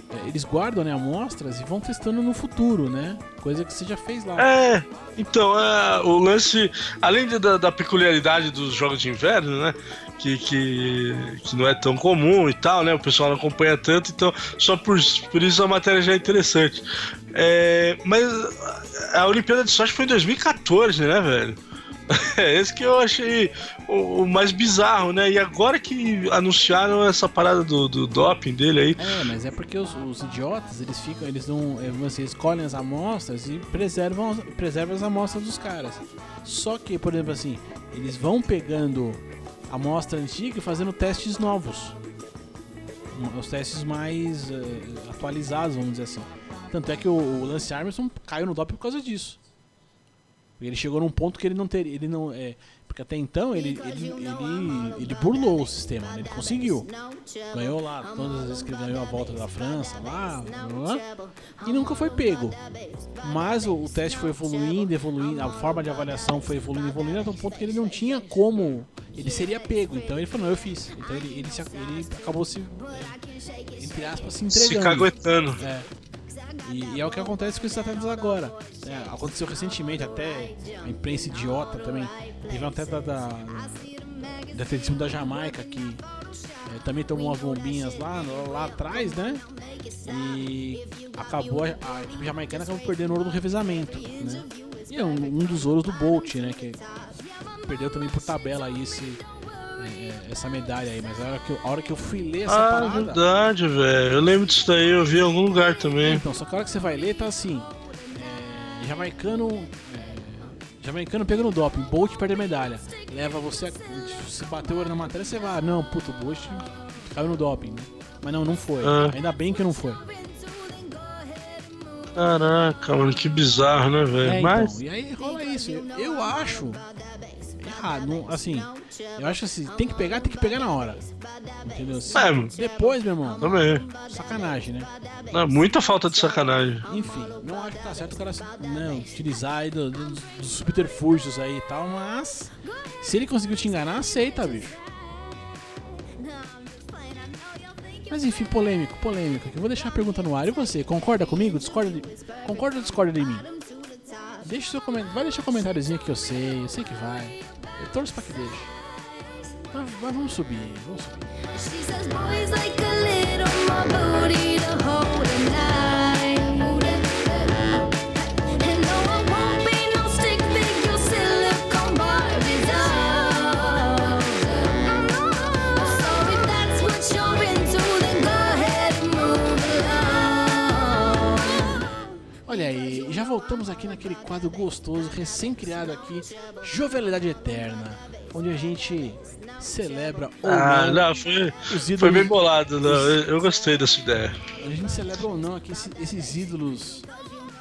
é, Eles guardam né, amostras e vão testando no futuro, né? Coisa que você já fez lá. É, então, é, o lance, além da, da peculiaridade dos jogos de inverno, né? Que, que, que não é tão comum e tal, né? O pessoal não acompanha tanto, então só por, por isso a matéria já é interessante. É, mas a Olimpíada de Sochi foi em 2014, né, velho? [laughs] É esse que eu achei o, o mais bizarro, né? E agora que anunciaram essa parada do, do doping dele aí. É, mas é porque os, os idiotas, eles ficam, eles não, é, você escolhem as amostras e preservam, preservam as amostras dos caras. Só que, por exemplo, assim, eles vão pegando amostra antiga e fazendo testes novos. Os testes mais eh, atualizados, vamos dizer assim. Tanto é que o, o Lance Armstrong caiu no doping por causa disso. Porque Ele chegou num ponto que ele não teria, ele não, é, porque até então ele, ele, ele, ele burlou o sistema, né? ele conseguiu. Ganhou lá, todas as vezes que ele ganhou a volta da França, lá, lá, e nunca foi pego. Mas o, o teste foi evoluindo, evoluindo, a forma de avaliação foi evoluindo, evoluindo, até um ponto que ele não tinha como. Ele seria pego. Então ele falou, não, eu fiz. Então ele, ele, se, ele acabou se. é, Entre aspas, se Se entregando. caguetando. É. E, e é o que acontece com esses atletas agora. É, aconteceu recentemente, até a imprensa idiota também. Teve um atleta da, da atletismo da Jamaica que é, também tomou umas bombinhas lá, lá atrás, né? E acabou, a, a equipe jamaicana acabou perdendo ouro no revezamento, né? E é um, um dos ouros do Bolt, né? Que perdeu também por tabela aí esse, essa medalha aí. Mas a hora que eu, a hora que eu fui ler essa Ah, parada. verdade, velho. Eu lembro disso daí, eu vi em algum lugar também. Então, só que a hora que você vai ler, tá assim: é, jamaicano. é, jamaicano pega no doping, Bolt perde a medalha. Leva você. A, se bateu o olho na matéria, você vai. Ah, não, puto, o Bolt caiu no doping. né? Mas não, não foi. Ah. Ainda bem que não foi. Caraca, mano, que bizarro, né, velho? É, Mas. então, e aí rola isso. Eu, eu acho. Errado, não- assim. Eu acho assim, tem que pegar, tem que pegar na hora. Entendeu? Se- É, depois, meu irmão, Também. sacanagem, né? Não, muita falta de sacanagem. Enfim, não acho que tá certo o cara não, utilizar aí do- do- dos subterfúgios aí e tal, mas se ele conseguiu te enganar, aceita, bicho. Mas enfim, polêmico, polêmico. Eu vou deixar a pergunta no ar. E você, concorda comigo? Discorda de... Concorda ou discorda de mim? Deixa seu comentário. Vai deixar um comentáriozinho que eu sei, eu sei que vai. Eu torço pra que deixe. Mas, mas vamos subir, vamos subir. Olha aí, já voltamos aqui naquele quadro gostoso, recém-criado aqui, Jovialidade Eterna, onde a gente celebra ou Ah, não, não, foi, os ídolos. foi bem bolado, não. Eu, eu gostei dessa ideia. A gente celebra ou não aqui esse- esses ídolos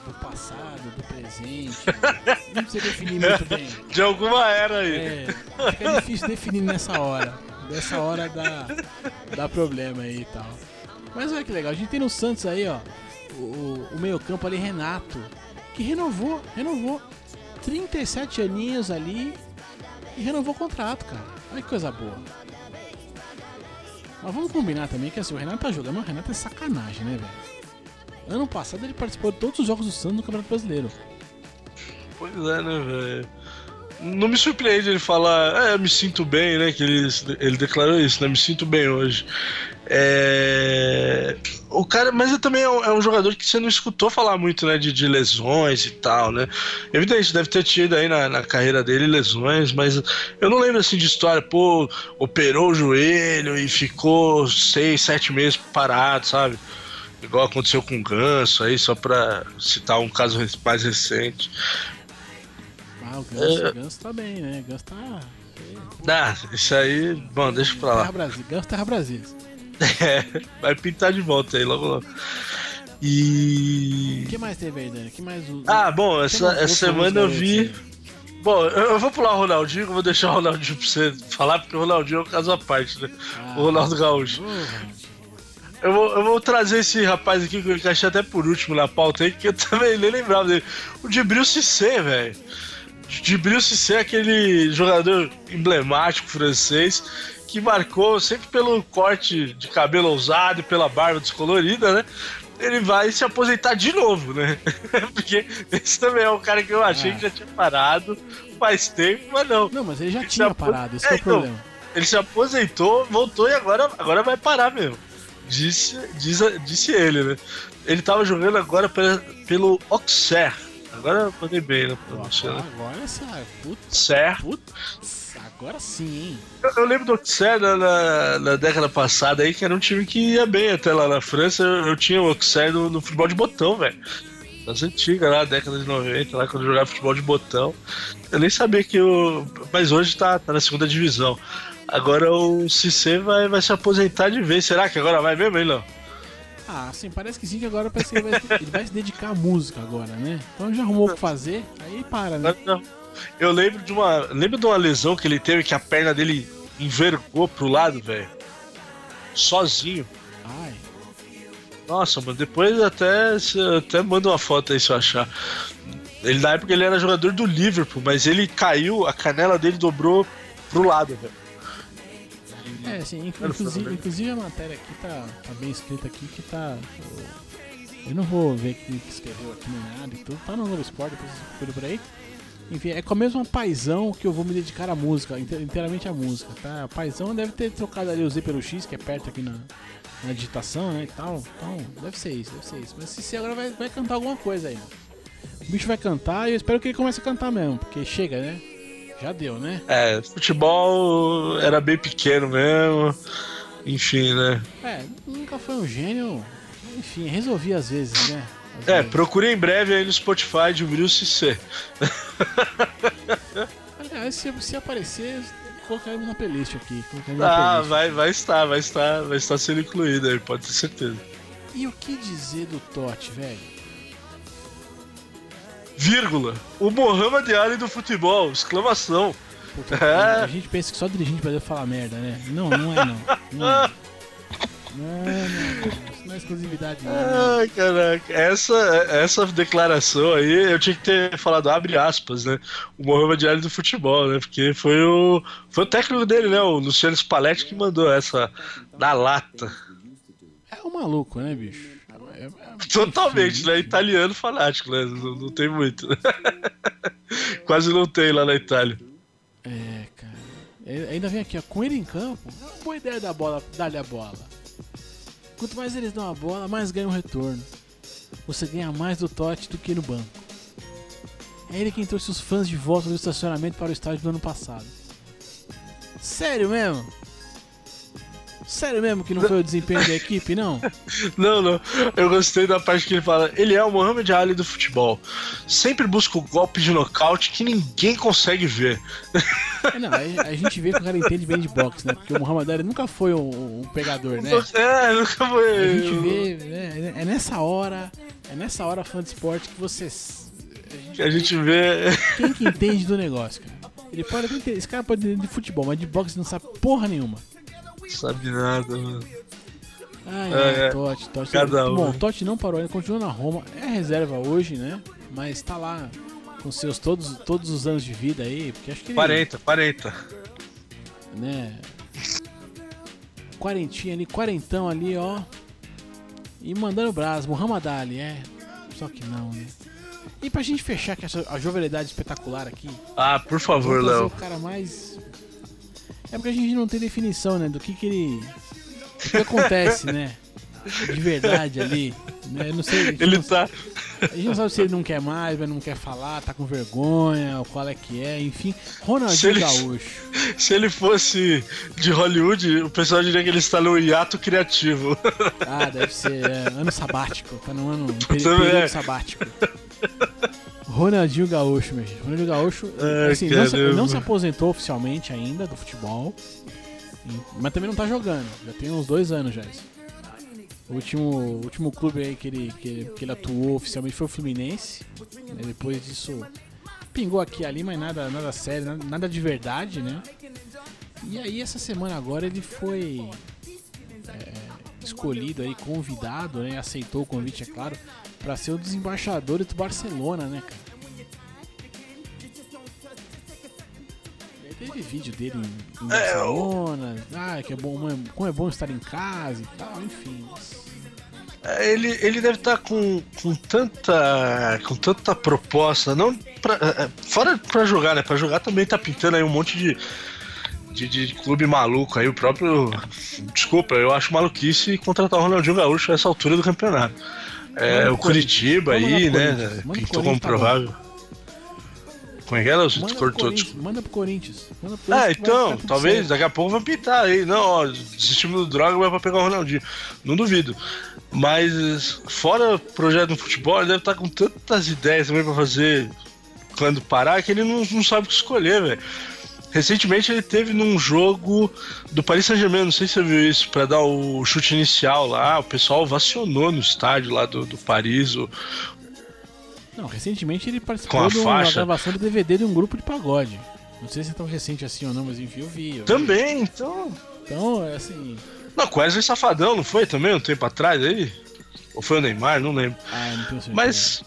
do passado, do presente. [laughs] Não sei definir muito bem. De alguma era aí. É, fica difícil definir nessa hora. Dessa hora dá, dá problema aí e tal. Mas olha que legal, a gente tem no Santos aí, ó, o, o meio-campo ali, Renato, que renovou, renovou. 37 aninhos ali e renovou o contrato, cara. Olha que coisa boa. Mas vamos combinar também que assim, o Renato tá jogando, o Renato é sacanagem, né, velho? Ano passado ele participou de todos os jogos do Santos no Campeonato Brasileiro. Pois é, né, velho? Não me surpreende ele falar, é, eu me sinto bem, né? Que ele, ele declarou isso, né? Me sinto bem hoje. É... O cara, mas ele também é um, é um jogador que você não escutou falar muito, né? De, de lesões e tal, né? Evidente, deve ter tido aí na, na carreira dele lesões, mas eu não lembro assim de história, pô, operou o joelho e ficou seis, sete meses parado, sabe? Igual aconteceu com o Ganso aí, só pra citar um caso mais recente. Ah, o Ganso, É. o Ganso tá bem, né? O Ganso tá. Ah, isso aí, bom, deixa pra Terra lá. Brasil. Ganso Terra Brasil. É, [laughs] vai pintar de volta aí logo logo. E. O que mais teve aí, Dani? Que mais. Ah, bom, essa, essa semana eu vi. aí? Bom, eu, vou pular o Ronaldinho, vou deixar o Ronaldinho pra você falar, porque o Ronaldinho é um caso à parte, né? Ah. O Ronaldo Gaúcho. Eu vou, eu vou trazer esse rapaz aqui que eu encaixei até por último na pauta aí, que eu [laughs] também nem lembrava dele. O Dibril Cissé, velho. Dibril Cissé é aquele jogador emblemático francês que marcou sempre pelo corte de cabelo ousado e pela barba descolorida, né? Ele vai se aposentar de novo, né? [laughs] Porque esse também é um cara que eu achei Ah. que já tinha parado faz tempo, mas não. Não, mas ele já tinha apo- parado, esse que é o então, problema. Ele se aposentou, voltou e agora, agora vai parar mesmo. Disse, diz, disse ele, né? Ele tava jogando agora pela- pelo Auxerre. Agora eu mandei bem na Pô, pronúncia, agora, né? agora essa. Putz, Certo. putz, agora sim, hein? Eu, eu lembro do Auxerre na, na, na década passada aí, que era um time que ia bem até lá na França. Eu, eu tinha o Auxerre no, no futebol de botão, velho. Das antigas lá, década de 90, lá quando eu jogava futebol de botão. Eu nem sabia que o. Mas hoje tá, tá na segunda divisão. Agora o Cissé vai, vai se aposentar de vez. Será que agora vai mesmo, hein, não? Ah, sim, parece que sim, que agora parece que ele vai, ele vai se dedicar à música agora, né? Então já arrumou o que fazer, aí para, né? Não, não. Eu lembro de uma. Lembro de uma lesão que ele teve que a perna dele envergou pro lado, velho. Sozinho. Ai, Nossa, mano, depois até, até manda uma foto aí se eu achar. Ele, na época ele era jogador do Liverpool, mas ele caiu, a canela dele dobrou pro lado, velho. É, sim, inclusive, inclusive a matéria aqui tá, tá bem escrita aqui que tá. Eu não vou ver quem que escreveu aqui nem nada e tudo. Tá no Novo Esporte, depois você procura por aí. Enfim, é com a mesma paizão que eu vou me dedicar à música, inte- inteiramente à música, tá? A paizão deve ter trocado ali o Z pelo X, que é perto aqui na, na digitação, né? E tal. Então, deve ser isso, deve ser isso. Mas se agora vai, vai cantar alguma coisa aí. O bicho vai cantar e eu espero que ele comece a cantar mesmo, porque chega, né? Já deu, né? É, futebol era bem pequeno mesmo. Enfim, né? É, nunca foi um gênio. Enfim, resolvi às vezes, né? É, procure em breve aí no Spotify de Cissé. Aliás, se, se aparecer, colocaremos na playlist aqui. Ah, playlist. vai, vai estar, vai estar, vai estar sendo incluído aí, pode ter certeza. E o que dizer do Totti, velho? Vírgula. O Mohamed Ali do futebol, exclamação. Puta, É. A gente pensa que só dirigente brasileiro fala merda, né? Não, não é não. Não, é. [laughs] não. Isso é exclusividade. Ai, caraca. Essa, essa declaração aí, eu tinha que ter falado, abre aspas, né? O Mohamed Ali do futebol, né? Porque foi o, foi o técnico dele, né? O Luciano Spalletti que mandou essa na lata. É um maluco, né, bicho? É- é- Totalmente, né? Italiano fanático, né? Não, não tem muito. [laughs] Quase não tem lá na Itália. É, cara. É, Ainda vem aqui, ó, com ele em campo, é uma boa ideia da bola, dar-lhe a bola. Quanto mais eles dão a bola, mais ganha um retorno. Você ganha mais do Totti do que no banco. É ele quem trouxe os fãs de volta do estacionamento para o estádio do ano passado. Sério mesmo? Sério mesmo que não foi o desempenho da equipe, não? [laughs] Não, não. Eu gostei da parte que ele fala. Ele é o Mohamed Ali do futebol. Sempre busca o golpe de nocaute que ninguém consegue ver. É, não, a, a gente vê que o cara entende bem de boxe, né? Porque o Muhammad Ali nunca foi um, um pegador, né? É, nunca foi. A gente vê, né? É nessa hora, é nessa hora fã de esporte que você. A gente vê. Quem que entende do negócio, cara? Ele pode entender, esse cara pode entender de futebol, mas de boxe não sabe porra nenhuma. Sabe nada, mano. Ai, É, ai, é. Totti, Totti. Cada um, Bom, né? Totti não parou, ele continua na Roma. É reserva hoje, né? Mas tá lá com seus todos, todos os anos de vida aí, porque acho que ele, 40, 40. né? Quarentinha ali, quarentão ali, ó. E mandando brasa, Muhammad Ali, é. Só que não, né? E pra gente fechar com essa a jovialidade espetacular aqui, Ah, por favor, Léo. o cara mais. É porque a gente não tem definição, né? Do que que ele. O que acontece, né? De verdade ali. Né? Eu não sei. A gente, Ele não, tá. a gente não sabe se ele não quer mais, mas não quer falar, tá com vergonha, qual é que é, enfim. Se Ronaldinho ele- Gaúcho. [laughs] Se ele fosse de Hollywood, o pessoal diria que ele está no hiato criativo. Ah, deve ser é, ano sabático. Tá no ano. [laughs] Peri Também período é. sabático. Ronaldinho Gaúcho, meu gente. Ronaldinho Gaúcho, Ai, assim, não se, não se aposentou oficialmente ainda do futebol. e- Mas também não tá jogando. Já tem uns dois anos já isso. O último, último clube aí que ele, que, ele, que ele atuou oficialmente foi o Fluminense. né, Depois disso, pingou aqui e ali, mas nada, nada sério, nada, nada de verdade, né? E aí essa semana agora ele foi é, escolhido aí, convidado, né? Aceitou o convite, é claro, para ser o dos embaixadores do Barcelona, né, cara? Teve vídeo dele em, em Barcelona, ah, que é bom, como é bom estar em casa e tal, enfim. É, Ele, ele deve estar com, com tanta com tanta proposta, não pra, é, fora pra jogar, né? Pra jogar também tá pintando aí um monte de, de, de clube maluco aí, o próprio. Desculpa, eu acho maluquice contratar o Ronaldinho Gaúcho a essa altura do campeonato. É, o Curitiba aí, né? Pintou como tá provável. Como é que era? Manda pro, cortou, Corinthians, manda pro Corinthians. Manda pro Ah, Corinthians vai então, talvez certo. daqui a pouco vai pintar aí. Não, ó, desistimos do droga, vai pra pegar o Ronaldinho. Não duvido. Mas, fora o projeto no futebol, ele deve estar com tantas ideias também pra fazer quando parar que ele não, não sabe o que escolher, velho. Recentemente ele teve num jogo do Paris Saint-Germain, não sei se você viu isso, pra dar o chute inicial lá, o pessoal vacionou no estádio lá do, do Paris, o, Não, recentemente ele participou de uma gravação do DVD de um grupo de pagode. Não sei se é tão recente assim ou não, mas enfim, eu vi. eu vi. Também, então. Então, é assim. Não, Wesley Safadão, não foi também um tempo atrás aí? Ou foi o Neymar? Não lembro. Ah, não tenho certeza. Mas.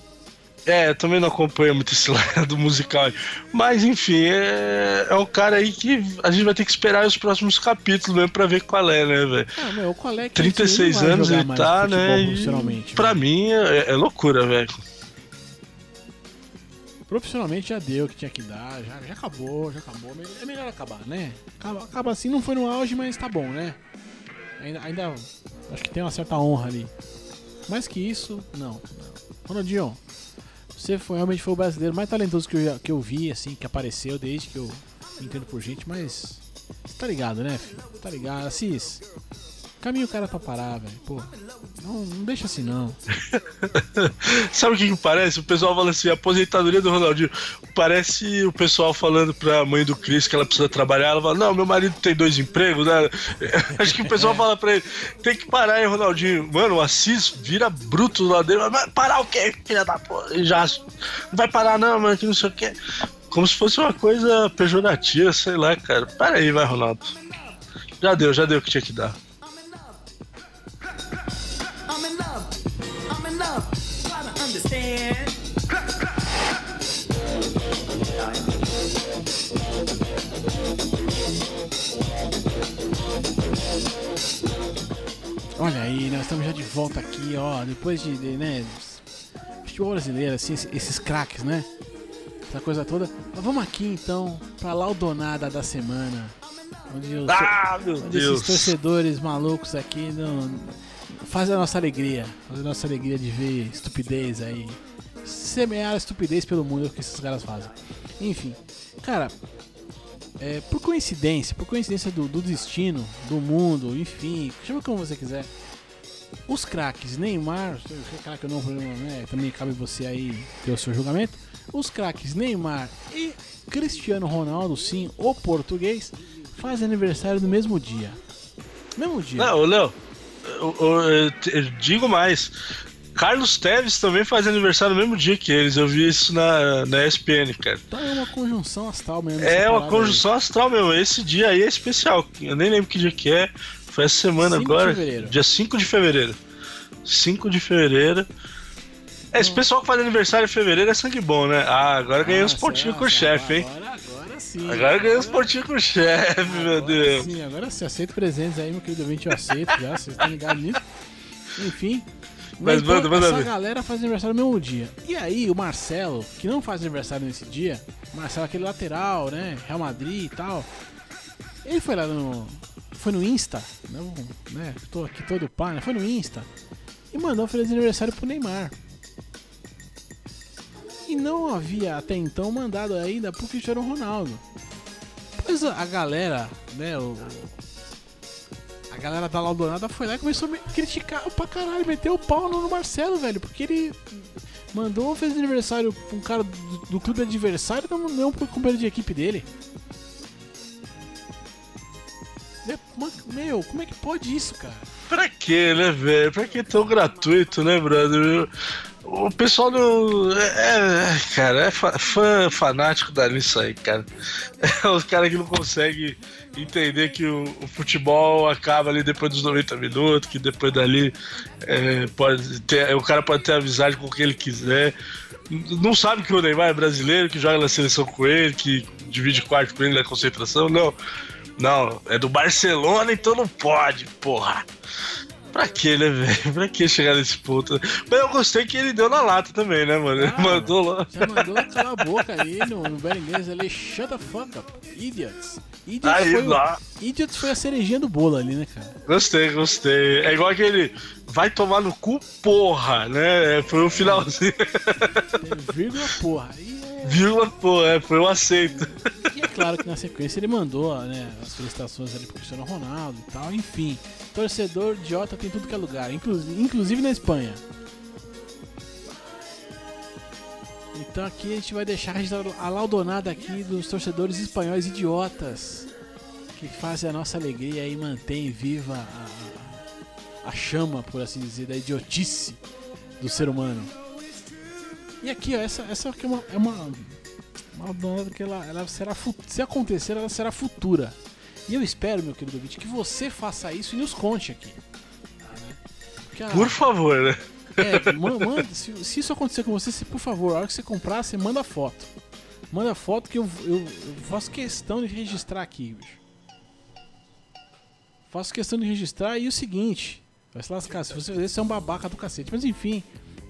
É, eu também não acompanho muito esse [laughs] lado musical. Mas enfim, é, é um cara aí que a gente vai ter que esperar os próximos capítulos mesmo pra ver qual é, né, velho? Ah, meu, qual é que 36 ele não vai anos ele tá, né? E pra velho. mim é, é loucura, velho. Profissionalmente já deu o que tinha que dar, já, já acabou, já acabou. É melhor acabar, né? Acaba, acaba assim, não foi no auge, mas tá bom, né? Ainda, ainda acho que tem uma certa honra ali. Mais que isso, não. não. Ronaldinho, você foi, realmente foi o brasileiro mais talentoso que eu, que eu vi, assim, que apareceu desde que eu entendo por gente, mas. Você tá ligado, né, filho? Tá ligado? Assis, caminha o cara pra parar, velho. Pô, não, não deixa assim não. [laughs] Sabe o que, que parece? O pessoal fala assim, aposentadoria do Ronaldinho. Parece o pessoal falando pra mãe do Cris que ela precisa trabalhar. Ela fala, não, meu marido tem dois empregos, né? [laughs] Acho que o pessoal fala pra ele, tem que parar aí, Ronaldinho. Mano, o Assis vira bruto lá dele. Vai parar o quê, filha da porra? Já, não vai parar não, mano, que não sei o quê. Como se fosse uma coisa pejorativa, sei lá, cara. Para aí, vai, Ronaldo. Já deu, já deu o que tinha que dar. Olha aí, nós estamos já de volta aqui, ó. Depois de, de, né, futebol brasileiro, assim, esses, esses craques, né? Essa coisa toda. Mas vamos aqui então pra Laudonada da semana. Onde, os, Ah, meu onde esses Deus. torcedores malucos aqui não, fazem a nossa alegria. Fazem a nossa alegria de ver estupidez aí. Semear estupidez pelo mundo é o que esses caras fazem. Enfim, cara, é, por coincidência, por coincidência do, do destino, do mundo, enfim, chama como você quiser. Os craques Neymar, é craque ou não, né? Também cabe você aí ter o seu julgamento. Os craques Neymar e Cristiano Ronaldo, sim, o português, fazem aniversário no mesmo dia. Mesmo dia. Não, Léo, eu, eu- eu digo mais. Carlos Teves também faz aniversário no mesmo dia que eles. Eu vi isso na, na ESPN, cara. Então é uma conjunção astral mesmo. É uma conjunção astral mesmo. Esse dia aí é especial. Eu nem lembro que dia que é. Foi essa semana 5 de agora. Dia 5 de fevereiro. 5 de fevereiro. É, esse pessoal que faz aniversário em fevereiro é sangue bom, né? Ah, agora aí. ganhei Ah, uns pontinhos será? com o chefe, hein? Agora, agora sim. Agora ganhei uns pontinhos com o chefe, meu Deus. Sim, agora sim, aceito presentes aí, meu querido ouvinte, eu aceito já, vocês estão ligados nisso. Enfim. Mas então, manda, manda essa galera faz aniversário no mesmo dia. E aí, o Marcelo, que não faz aniversário nesse dia, Marcelo, aquele lateral, né? Real Madrid e tal. Ele foi lá no. Foi no Insta, não, né? Tô aqui todo pá, né? Foi no Insta. E mandou um feliz aniversário pro Neymar. E não havia até então mandado ainda pro Cristiano Ronaldo. Pois a a galera, né, o, a galera da Laudonada foi lá e começou a me criticar pra caralho, meteu o pau no Marcelo, velho, porque ele mandou, fez aniversário pra um cara do, do clube adversário, então não pro companheiro de equipe dele. É, ma- Meu, como é que pode isso, cara? Pra quê, né, velho? Pra que tão gratuito, né, brother? O pessoal não. É, é, cara, é fã fanático da nisso aí, cara. É os caras que não conseguem entender que o, o futebol acaba ali depois dos 90 minutos, que depois dali é, pode ter, o cara pode ter amizade com quem ele quiser. Não sabe que o Neymar é brasileiro, que joga na seleção com ele, que divide quarto com ele na concentração, não. Não, é do Barcelona, então não pode, porra. Pra que, né, velho? [laughs] Pra que chegar nesse ponto? Mas eu gostei que ele deu na lata também, né, mano? Ele Ah, mandou lá. Já mandou calar a boca aí no, no inglês ali, shut the fuck up, idiots. Idiots Aí, foi, o- lá. Idiots foi a cerejinha do bolo ali, né, cara? Gostei, gostei. É igual aquele. Vai tomar no cu, porra, né? Foi o finalzinho. É, vírgula porra. É, Vírgula, porra, é, foi um aceito. e é claro que na sequência ele mandou né, as felicitações ali pro Cristiano Ronaldo e tal. Enfim, torcedor idiota tem tudo que é lugar, inclusive na Espanha. Então aqui a gente vai deixar a laudonada aqui dos torcedores espanhóis idiotas que fazem a nossa alegria e mantêm viva a, a chama, por assim dizer, da idiotice do ser humano. E aqui, ó, essa, essa aqui é uma, é uma, laudonada que ela, ela será, se acontecer, ela será futura. E eu espero, meu querido ouvinte, que você faça isso e nos conte aqui. Porque a- Por favor, né? É, ma- manda, se, se isso acontecer com você, você, por favor, a hora que você comprar, você manda foto. Manda foto que eu, eu, eu faço questão de registrar aqui, bicho. Faço questão de registrar e o seguinte, vai se lascar, se você esse é um babaca do cacete. Mas enfim,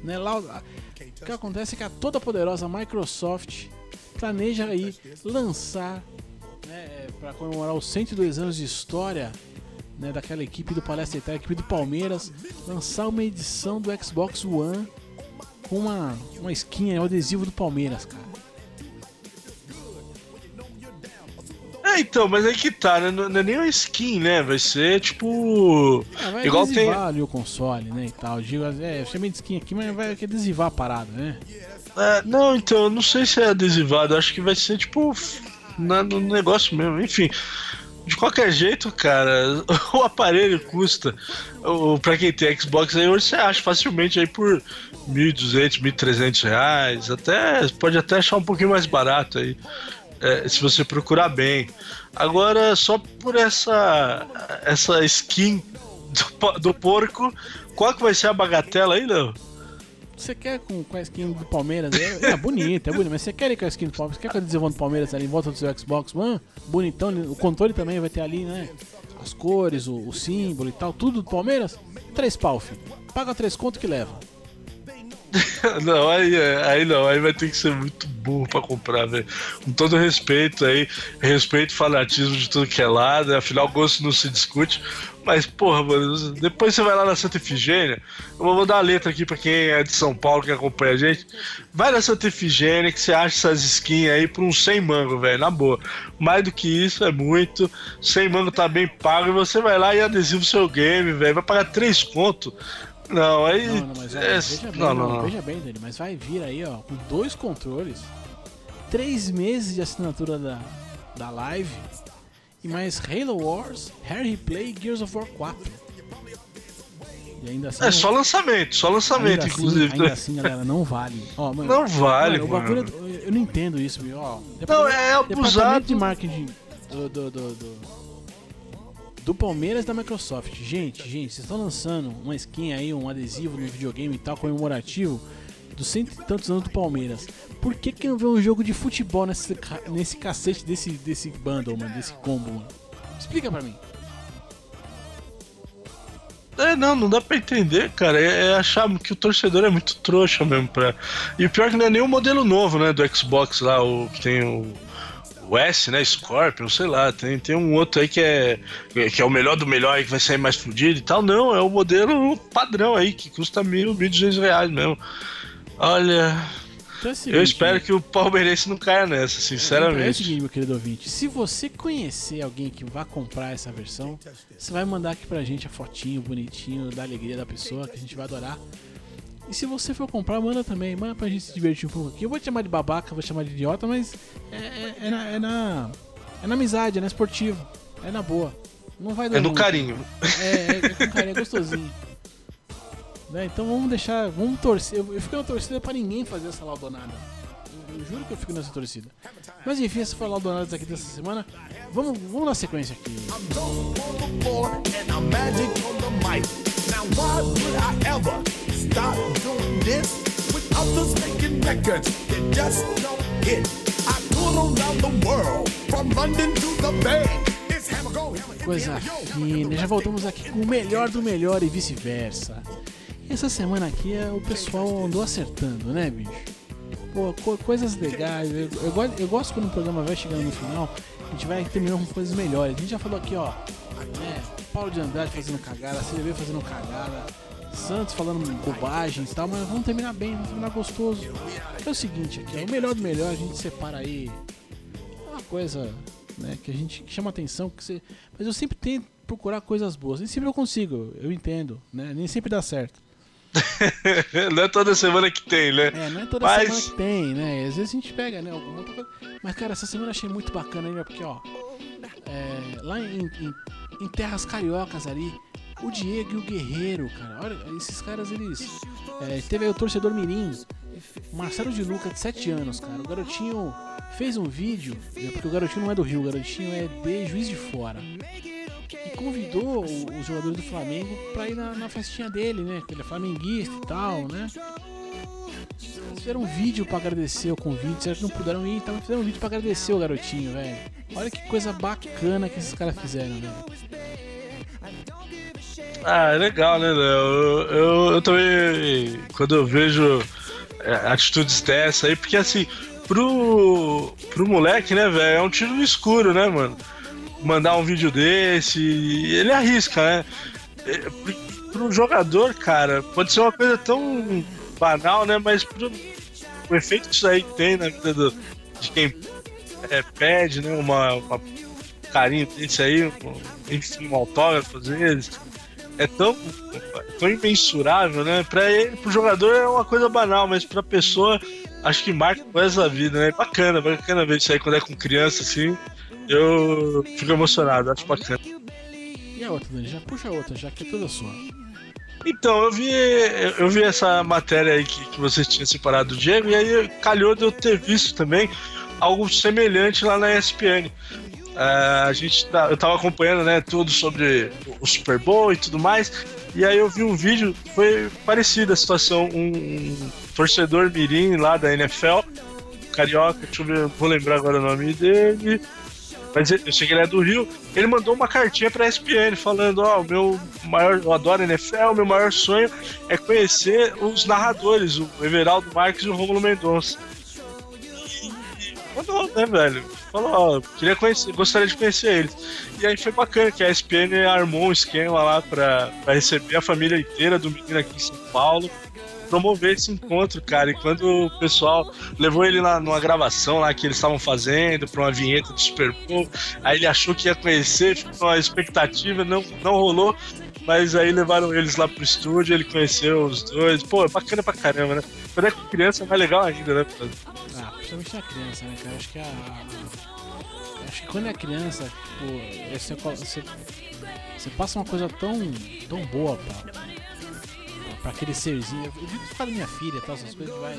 né, lá, o que acontece é que a toda poderosa Microsoft planeja aí lançar, né, para comemorar os 102 anos de história né, daquela equipe do Palestra Itália, equipe do Palmeiras, lançar uma edição do Xbox One com uma, uma skin, um adesivo do Palmeiras, cara. É, então, mas aí que tá, né? Não, não é nem uma skin, né? Vai ser tipo. Ah, vai Igual tem. ali o console, né, e tal. Digo, é, eu chamei de skin aqui, mas vai adesivar a parada, né? É, não, então, eu não sei se é adesivado, acho que vai ser tipo. Na, no negócio mesmo, enfim. De qualquer jeito, cara, [laughs] o aparelho custa. Pra quem tem Xbox aí, hoje você acha facilmente aí por 1.200, 1.300 reais. Até, pode até achar um pouquinho mais barato aí. é, se você procurar bem. Agora, só por essa essa skin do, do porco, qual que vai ser a bagatela aí, não? Você quer com, com a skin do Palmeiras? É, é bonito, é bonito, mas você quer ir com a skin do Palmeiras? Você quer com o adesivão do Palmeiras ali em volta do seu Xbox One? Bonitão, o controle também vai ter ali, né? As cores, o, o símbolo e tal, tudo do Palmeiras? Três pau, filho. Paga três conto que leva. [laughs] Não, aí, é- aí não, aí vai ter que ser muito burro pra comprar, velho. Com todo respeito aí, respeito fanatismo de tudo que é lado, afinal gosto não se discute. Mas, porra, mano, depois você vai lá na Santa Efigênia. Eu vou dar a letra aqui pra quem é de São Paulo que acompanha a gente. Vai na Santa Efigênia que você acha essas skins aí por uns 100 mango, velho, na boa. Mais do que isso é muito. 100 mango tá bem pago e você vai lá e adesiva o seu game, velho. Vai pagar 3 conto. Não, aí. Não, não, mas é- veja bem, não, não, veja bem, Dani, mas vai vir aí, ó, com dois controles, três meses de assinatura da, da live e mais Halo Wars, Harry Replay e Gears of War 4. E ainda assim. É só lançamento, só lançamento, ainda inclusive. Assim, ainda assim, galera, não vale. Ó, mano, Não vale, mano, o mano. bagulho, eu- eu não entendo isso, viu? Ó, Não, é Departamento abusado. de marketing do, do, do, do, do Palmeiras da Microsoft. Gente, gente, vocês estão lançando uma skin aí, um adesivo no videogame e tal, comemorativo dos cento e tantos anos do Palmeiras. Por que, que não vê um jogo de futebol nesse, nesse cacete desse, desse bundle, mano, desse combo, mano? Explica pra mim. É, não, não dá pra entender, cara. É, é achar que o torcedor é muito trouxa mesmo pra. E o pior é que não é nem o modelo novo, né, do Xbox lá, o que tem o. O S, né? Scorpion, sei lá, tem, tem um outro aí que é, que é o melhor do melhor aí que vai sair mais fudido e tal. Não, é o modelo padrão aí, que custa mil, mil e duzentos reais mesmo. Olha, Então é o eu espero que o palmeirense não caia nessa, É o sinceramente. seguinte, meu querido ouvinte, se você conhecer alguém que vai comprar essa versão, você vai mandar aqui pra gente a fotinho bonitinho da alegria da pessoa, que a gente vai adorar. E se você for comprar, manda também, manda pra gente se divertir um pouco aqui. Eu vou te chamar de babaca, vou te chamar de idiota, mas é, é- é na, é na. é na amizade, é na esportivo. É na boa. Não vai doer É no muito. carinho. É, é, é com carinho, é gostosinho. [laughs] Né, Então vamos deixar, vamos torcer. Eu eu fico na torcida pra ninguém fazer essa laudonada. Eu, eu juro que eu fico nessa torcida. Mas enfim, essa foi a laudonada aqui dessa semana. Vamos, vamos na sequência aqui. on the floor and I'm stop doing this with others making records that just don't hit? I tour around the world from London to the Bay. Coisa fina. Já voltamos aqui com o melhor do melhor e vice-versa. Essa semana aqui é, o pessoal andou acertando, né, bicho? Pô, co- coisas legais. Eu, eu, eu gosto quando o programa vai chegando no final A gente vai terminar com coisas melhores. A gente já falou aqui, ó. Né, Paulo de Andrade fazendo cagada, CDB fazendo cagada, Santos falando bobagem e tal, mas vamos terminar bem, vamos terminar gostoso. É o seguinte aqui, ó, o melhor do melhor, a gente separa aí uma coisa né, que a gente que chama atenção, que você. Mas eu sempre tento procurar coisas boas. Nem sempre eu consigo, eu entendo, né? Nem sempre dá certo. [laughs] Não é toda semana que tem, né? É, não é toda Mas- semana que tem, né? Às vezes a gente pega, né? Alguma outra coisa. Mas, cara, essa semana eu achei muito bacana ainda, porque, ó. é, lá em, em- em Terras Cariocas ali, o Diego e o Guerreiro, cara. Olha, esses caras, eles. é, teve aí o torcedor Mirim, Marcelo de Luca, de 7 anos, cara. O garotinho fez um vídeo, é, porque o garotinho não é do Rio, o garotinho é de Juiz de Fora. E convidou os jogadores do Flamengo pra ir na, na festinha dele, né? Que ele é flamenguista e tal, né? Eles fizeram um vídeo pra agradecer o convite, será que não puderam ir, então fizeram um vídeo pra agradecer o garotinho, velho. Olha que coisa bacana que esses caras fizeram, velho. Ah, é legal, né, Léo? Eu, eu, eu também, quando eu vejo é, atitudes dessa aí, porque assim, pro, pro moleque, né, velho, é um tiro no escuro, né, mano? Mandar um vídeo desse, ele arrisca, né? É, pro, jogador, cara, pode ser uma coisa tão banal, né, mas pro, o efeito que isso aí tem na vida do- de quem é, pede, né, uma, uma carinho desse aí, um, um autógrafo às vezes é tão, tão imensurável, né? Pra ele, pro jogador é uma coisa banal, mas pra pessoa acho que marca o resto da vida, né? Bacana, bacana ver isso aí quando é com criança, assim. Eu fico emocionado, acho bacana. E a outra, Dani? Já puxa a outra, já que é toda sua. Então, eu vi, eu vi essa matéria aí que, que você tinha separado do Diego, e aí calhou de eu ter visto também algo semelhante lá na ESPN. Ah, a gente tá- eu tava acompanhando, né, tudo sobre o Super Bowl e tudo mais, e aí eu vi um vídeo, foi parecida a situação, um, um torcedor mirim lá da NFL, carioca, deixa eu ver, vou lembrar agora o nome dele, mas eu sei que ele é do Rio, ele mandou uma cartinha pra ESPN falando, ó, o meu maior, eu adoro NFL, meu maior sonho é conhecer os narradores, o Everaldo Marques e o Romulo Mendonça. Mandou, né, velho? Falou, ó, queria conhecer, gostaria de conhecer eles. E aí foi bacana que a ESPN armou um esquema lá pra, pra receber a família inteira do menino aqui em São Paulo, promover esse encontro, cara. E quando o pessoal levou ele lá numa gravação lá que eles estavam fazendo pra uma vinheta do Super Bowl, aí ele achou que ia conhecer, ficou uma expectativa, não, não rolou. Mas aí levaram eles lá pro estúdio, ele conheceu os dois. Pô, é bacana pra caramba, né? Quando é criança é mais legal ainda, né? Principalmente na criança, né, cara? Acho que a. Acho que quando é criança, você, você, você passa uma coisa tão, tão boa pra, pra aquele serzinho. Eu por causa da minha filha, tal, essas coisas vai.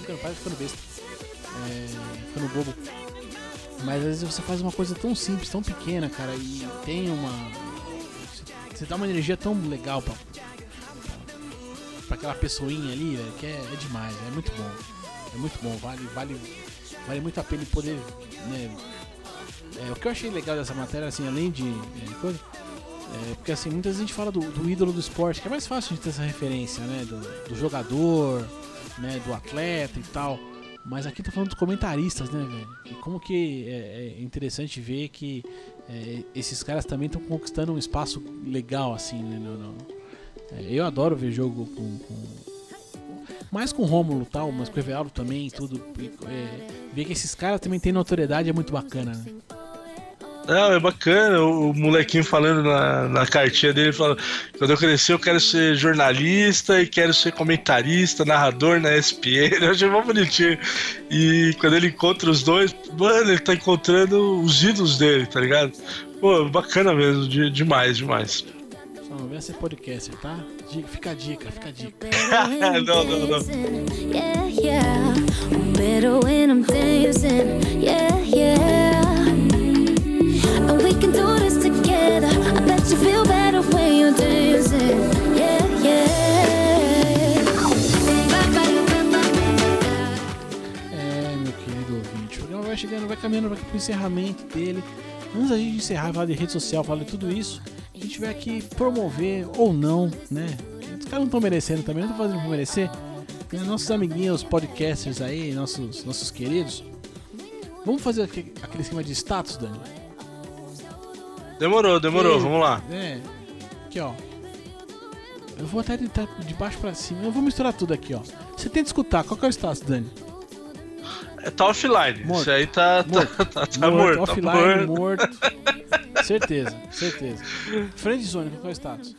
Ficando pai, ficando besta. É, ficando bobo. Mas às vezes você faz uma coisa tão simples, tão pequena, cara, e tem uma. Você dá uma energia tão legal pra, pra aquela pessoinha ali, velho, que é, é demais, é muito bom. É muito bom, vale, vale, vale muito a pena poder. Né, é, o que eu achei legal dessa matéria, assim, além de é, coisa, é, porque assim, muitas gente fala do, do ídolo do esporte, que é mais fácil de ter essa referência, né? Do, do jogador, né? Do atleta e tal. Mas aqui tá falando dos comentaristas, né, velho? E como que é, é interessante ver que é, esses caras também estão conquistando um espaço legal, assim, né? no- no- é, eu adoro ver jogo com, com- mais com o Rômulo e tal, mas com o Everaldo também, tudo. e, é, ver que esses caras também têm notoriedade é muito bacana, né? Não, é bacana, o, o molequinho falando na, na cartinha dele, falando, quando eu crescer eu quero ser jornalista e quero ser comentarista, narrador na ESPN, [laughs] eu achei mó bonitinho. E quando ele encontra os dois, mano, ele tá encontrando os ídolos dele, tá ligado? Pô, bacana mesmo, de- demais, demais. Só não vê ser podcaster, tá? Dica- Fica a dica, fica a dica. [laughs] não, não, não. Yeah, yeah. I'm better when I'm dancing. Yeah, yeah. And we can do this together. I bet you feel better when you're dancing. Yeah, yeah. É, meu querido ouvinte, o programa vai chegando, vai caminhando aqui pro encerramento dele. Antes da gente encerrar, falar de rede social, falar de tudo isso, a gente vai aqui promover ou não, né? Os caras não estão merecendo também, não estão fazendo pra merecer. Né, Nossos amiguinhos, podcasters aí, nossos, nossos queridos, Vamos fazer aque- aquele esquema de status, Dani? Demorou, demorou, E- vamos lá. É. Aqui, ó. Eu vou até tentar de baixo pra cima. Eu vou misturar tudo aqui, ó. Você tenta escutar. Qual que é o status, Dani? É, tá offline. Morto. Isso aí tá, tá, Morto. tá, tá morto. tá offline, morto. morto. certeza, certeza. Friendzone, qual que é o status?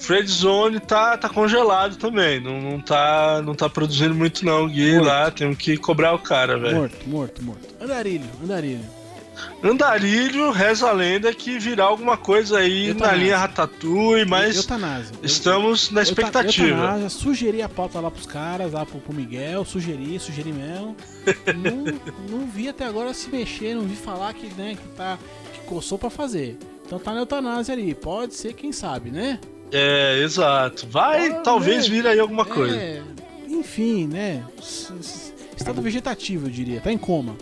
Fred Zone tá, tá congelado também. Não, não, tá, não tá produzindo muito, não. Gui Morto. lá, temos que cobrar o cara, velho. Morto, morto, morto. Andarilho, andarilho. Andarilho, reza a lenda que virá alguma coisa aí na linha Ratatouille, mas estamos na expectativa. Sugeri a pauta lá pros caras, lá pro, pro Miguel, sugeri, sugeri mesmo. [laughs] não, não vi até agora se mexer, não vi falar que, né, que tá. que coçou pra fazer. Então tá na eutanásia ali. Pode ser, quem sabe, né? É, exato. Vai, talvez ver. vire aí alguma coisa. É, enfim, né? Estado vegetativo, eu diria. Tá em coma.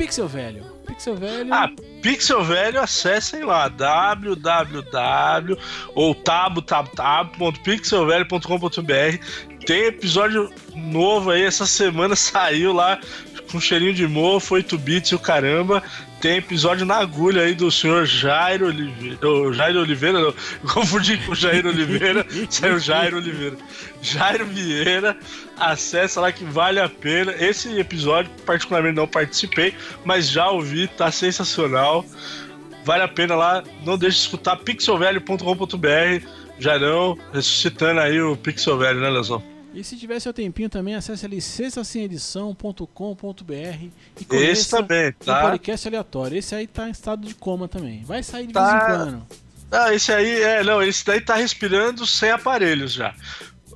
Pixel velho. Pixel velho. Ah, Pixel Velho, acessem lá www ou tabu, tabu, tabu.pixelvelho.com.br. Tem episódio novo aí, essa semana [laughs] saiu lá com cheirinho de mofo, 8 bits e o caramba. Tem episódio na agulha aí do senhor Jairo Oliveira. Jairo Oliveira, não, [laughs] confundi com o Jairo Oliveira, [laughs] saiu Jairo Oliveira. Jairo Vieira, acessa lá que vale a pena. Esse episódio, particularmente, não participei, mas já ouvi, tá sensacional. Vale a pena lá, não deixe de escutar pixelvelho.com.br. Jairão, ressuscitando aí o Pixel Velho, né, Leozão? E se tiver seu tempinho também, acesse ali sextasemedição.com.br e Esse conheça também, um tá? podcast aleatório. Esse aí tá em estado de coma também. Vai sair de Tá. vez em quando. Ah, esse aí, é, não, esse daí tá respirando sem aparelhos já.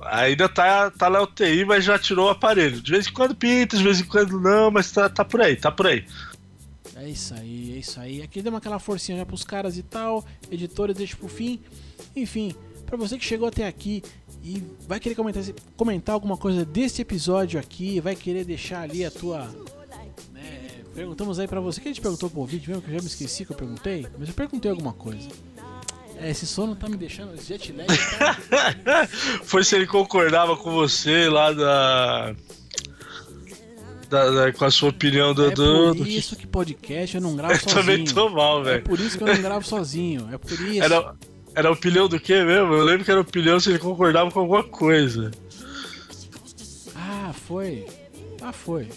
Ainda tá, tá na UTI, mas já tirou o aparelho. De vez em quando pinta, de vez em quando não, mas tá, tá por aí, tá por aí. É isso aí, é isso aí. Aqui demos aquela forcinha já pros caras e tal. Editores, deixa pro fim. Enfim, pra você que chegou até aqui e vai querer comentar, comentar alguma coisa desse episódio aqui, vai querer deixar ali a tua. né, perguntamos aí pra você. que a gente perguntou pro ouvinte mesmo? Que eu já me esqueci que eu perguntei. Mas eu perguntei alguma coisa. É, esse sono tá me deixando. Esse jet lag tá. [laughs] Foi se ele concordava com você lá da. da- da- com a sua opinião do. É por do- isso que podcast eu não gravo [laughs] Eu também sozinho. tô mal, É velho. por isso que eu não gravo sozinho. É por isso. Era, era opinião do quê mesmo? Eu lembro que era opinião se ele concordava com alguma coisa. Ah, foi. Ah, foi.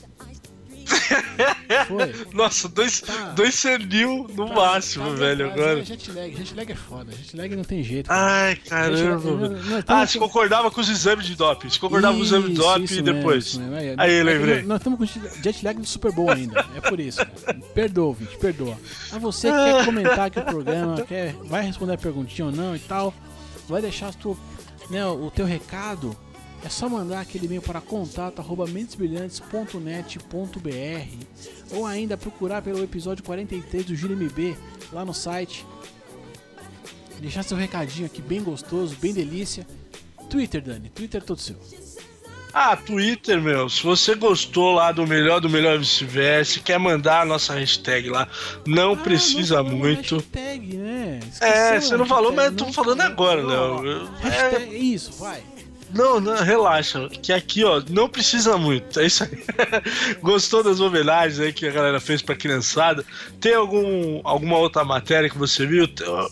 Foi. [laughs] Nossa, dois, Tá. dois senil no Tá, máximo, tá, velho, tá, agora. Jet lag, jet lag é foda. Jet lag não tem jeito. cara. Ai, caramba. Nós- nós Ah, se concordava com os exames de doping. Se concordava com os exames de Isso, isso e depois. isso mesmo. Aí, Aí, é lembrei. Nós, estamos com jet lag do Super Bowl ainda. É por isso, cara. Perdoa, Vinte, perdoa. Mas você que quer comentar aqui o programa, quer, vai responder a perguntinha ou não e tal, vai deixar a tua, né, o teu recado. É só mandar aquele e-mail para contato@mentesbrilhantes.net.br ou ainda procurar pelo episódio 43 do Júlio MB lá no site. Deixar seu recadinho aqui bem gostoso, bem delícia. Twitter, Dani. Twitter é todo seu. Ah, Twitter, meu. Se você gostou lá do melhor do melhor vice-versa, quer mandar a nossa hashtag lá, não Ah, precisa não muito. Hashtag, né? É, você não falou, mas eu tô não falando agora, Ó, Léo. É, Hashtag, isso, vai. Não, não, relaxa. Que aqui, ó, não precisa muito. É isso aí. [laughs] Gostou das homenagens aí que a galera fez pra criançada? Tem algum, alguma outra matéria que você viu?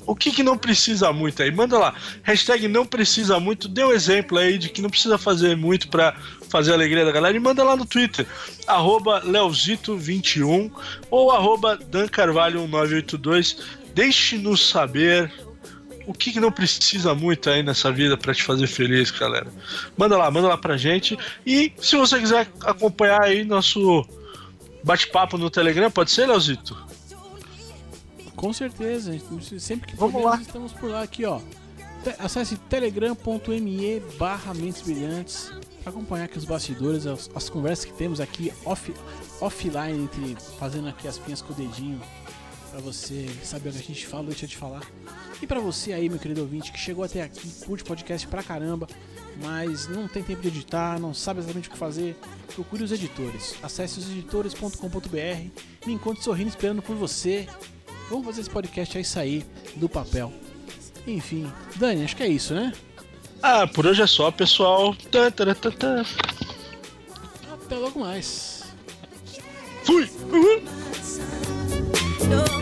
O que que não precisa muito aí? Manda lá. Hashtag não precisa muito. Dê um exemplo aí de que não precisa fazer muito pra fazer a alegria da galera. E manda lá no Twitter. Arroba Leozito21 ou arroba dancarvalho1982. Deixe-nos saber o que, não precisa muito aí nessa vida pra te fazer feliz, galera. Manda lá, manda lá pra gente. E se você quiser acompanhar aí nosso bate-papo no Telegram, pode ser, Leozito? Com certeza. gente- Sempre que Vamos podemos, lá. estamos por lá aqui, ó. Te- Acesse telegram.me barra Mentes Brilhantes para acompanhar aqui os bastidores, as, as conversas que temos aqui off, offline, entre, fazendo aqui as pinhas com o dedinho, para você saber o que a gente fala, deixa eu te falar. E para você aí, meu querido ouvinte, que chegou até aqui, curte podcast pra caramba, mas não tem tempo de editar, não sabe exatamente o que fazer, procure os editores. Acesse oseditores.com.br, me encontre sorrindo esperando por você. Vamos fazer esse podcast aí sair do papel. Enfim, Dani, acho que é isso, né? Ah, por hoje é só, pessoal. Até logo mais. Fui! Uhul. Yeah.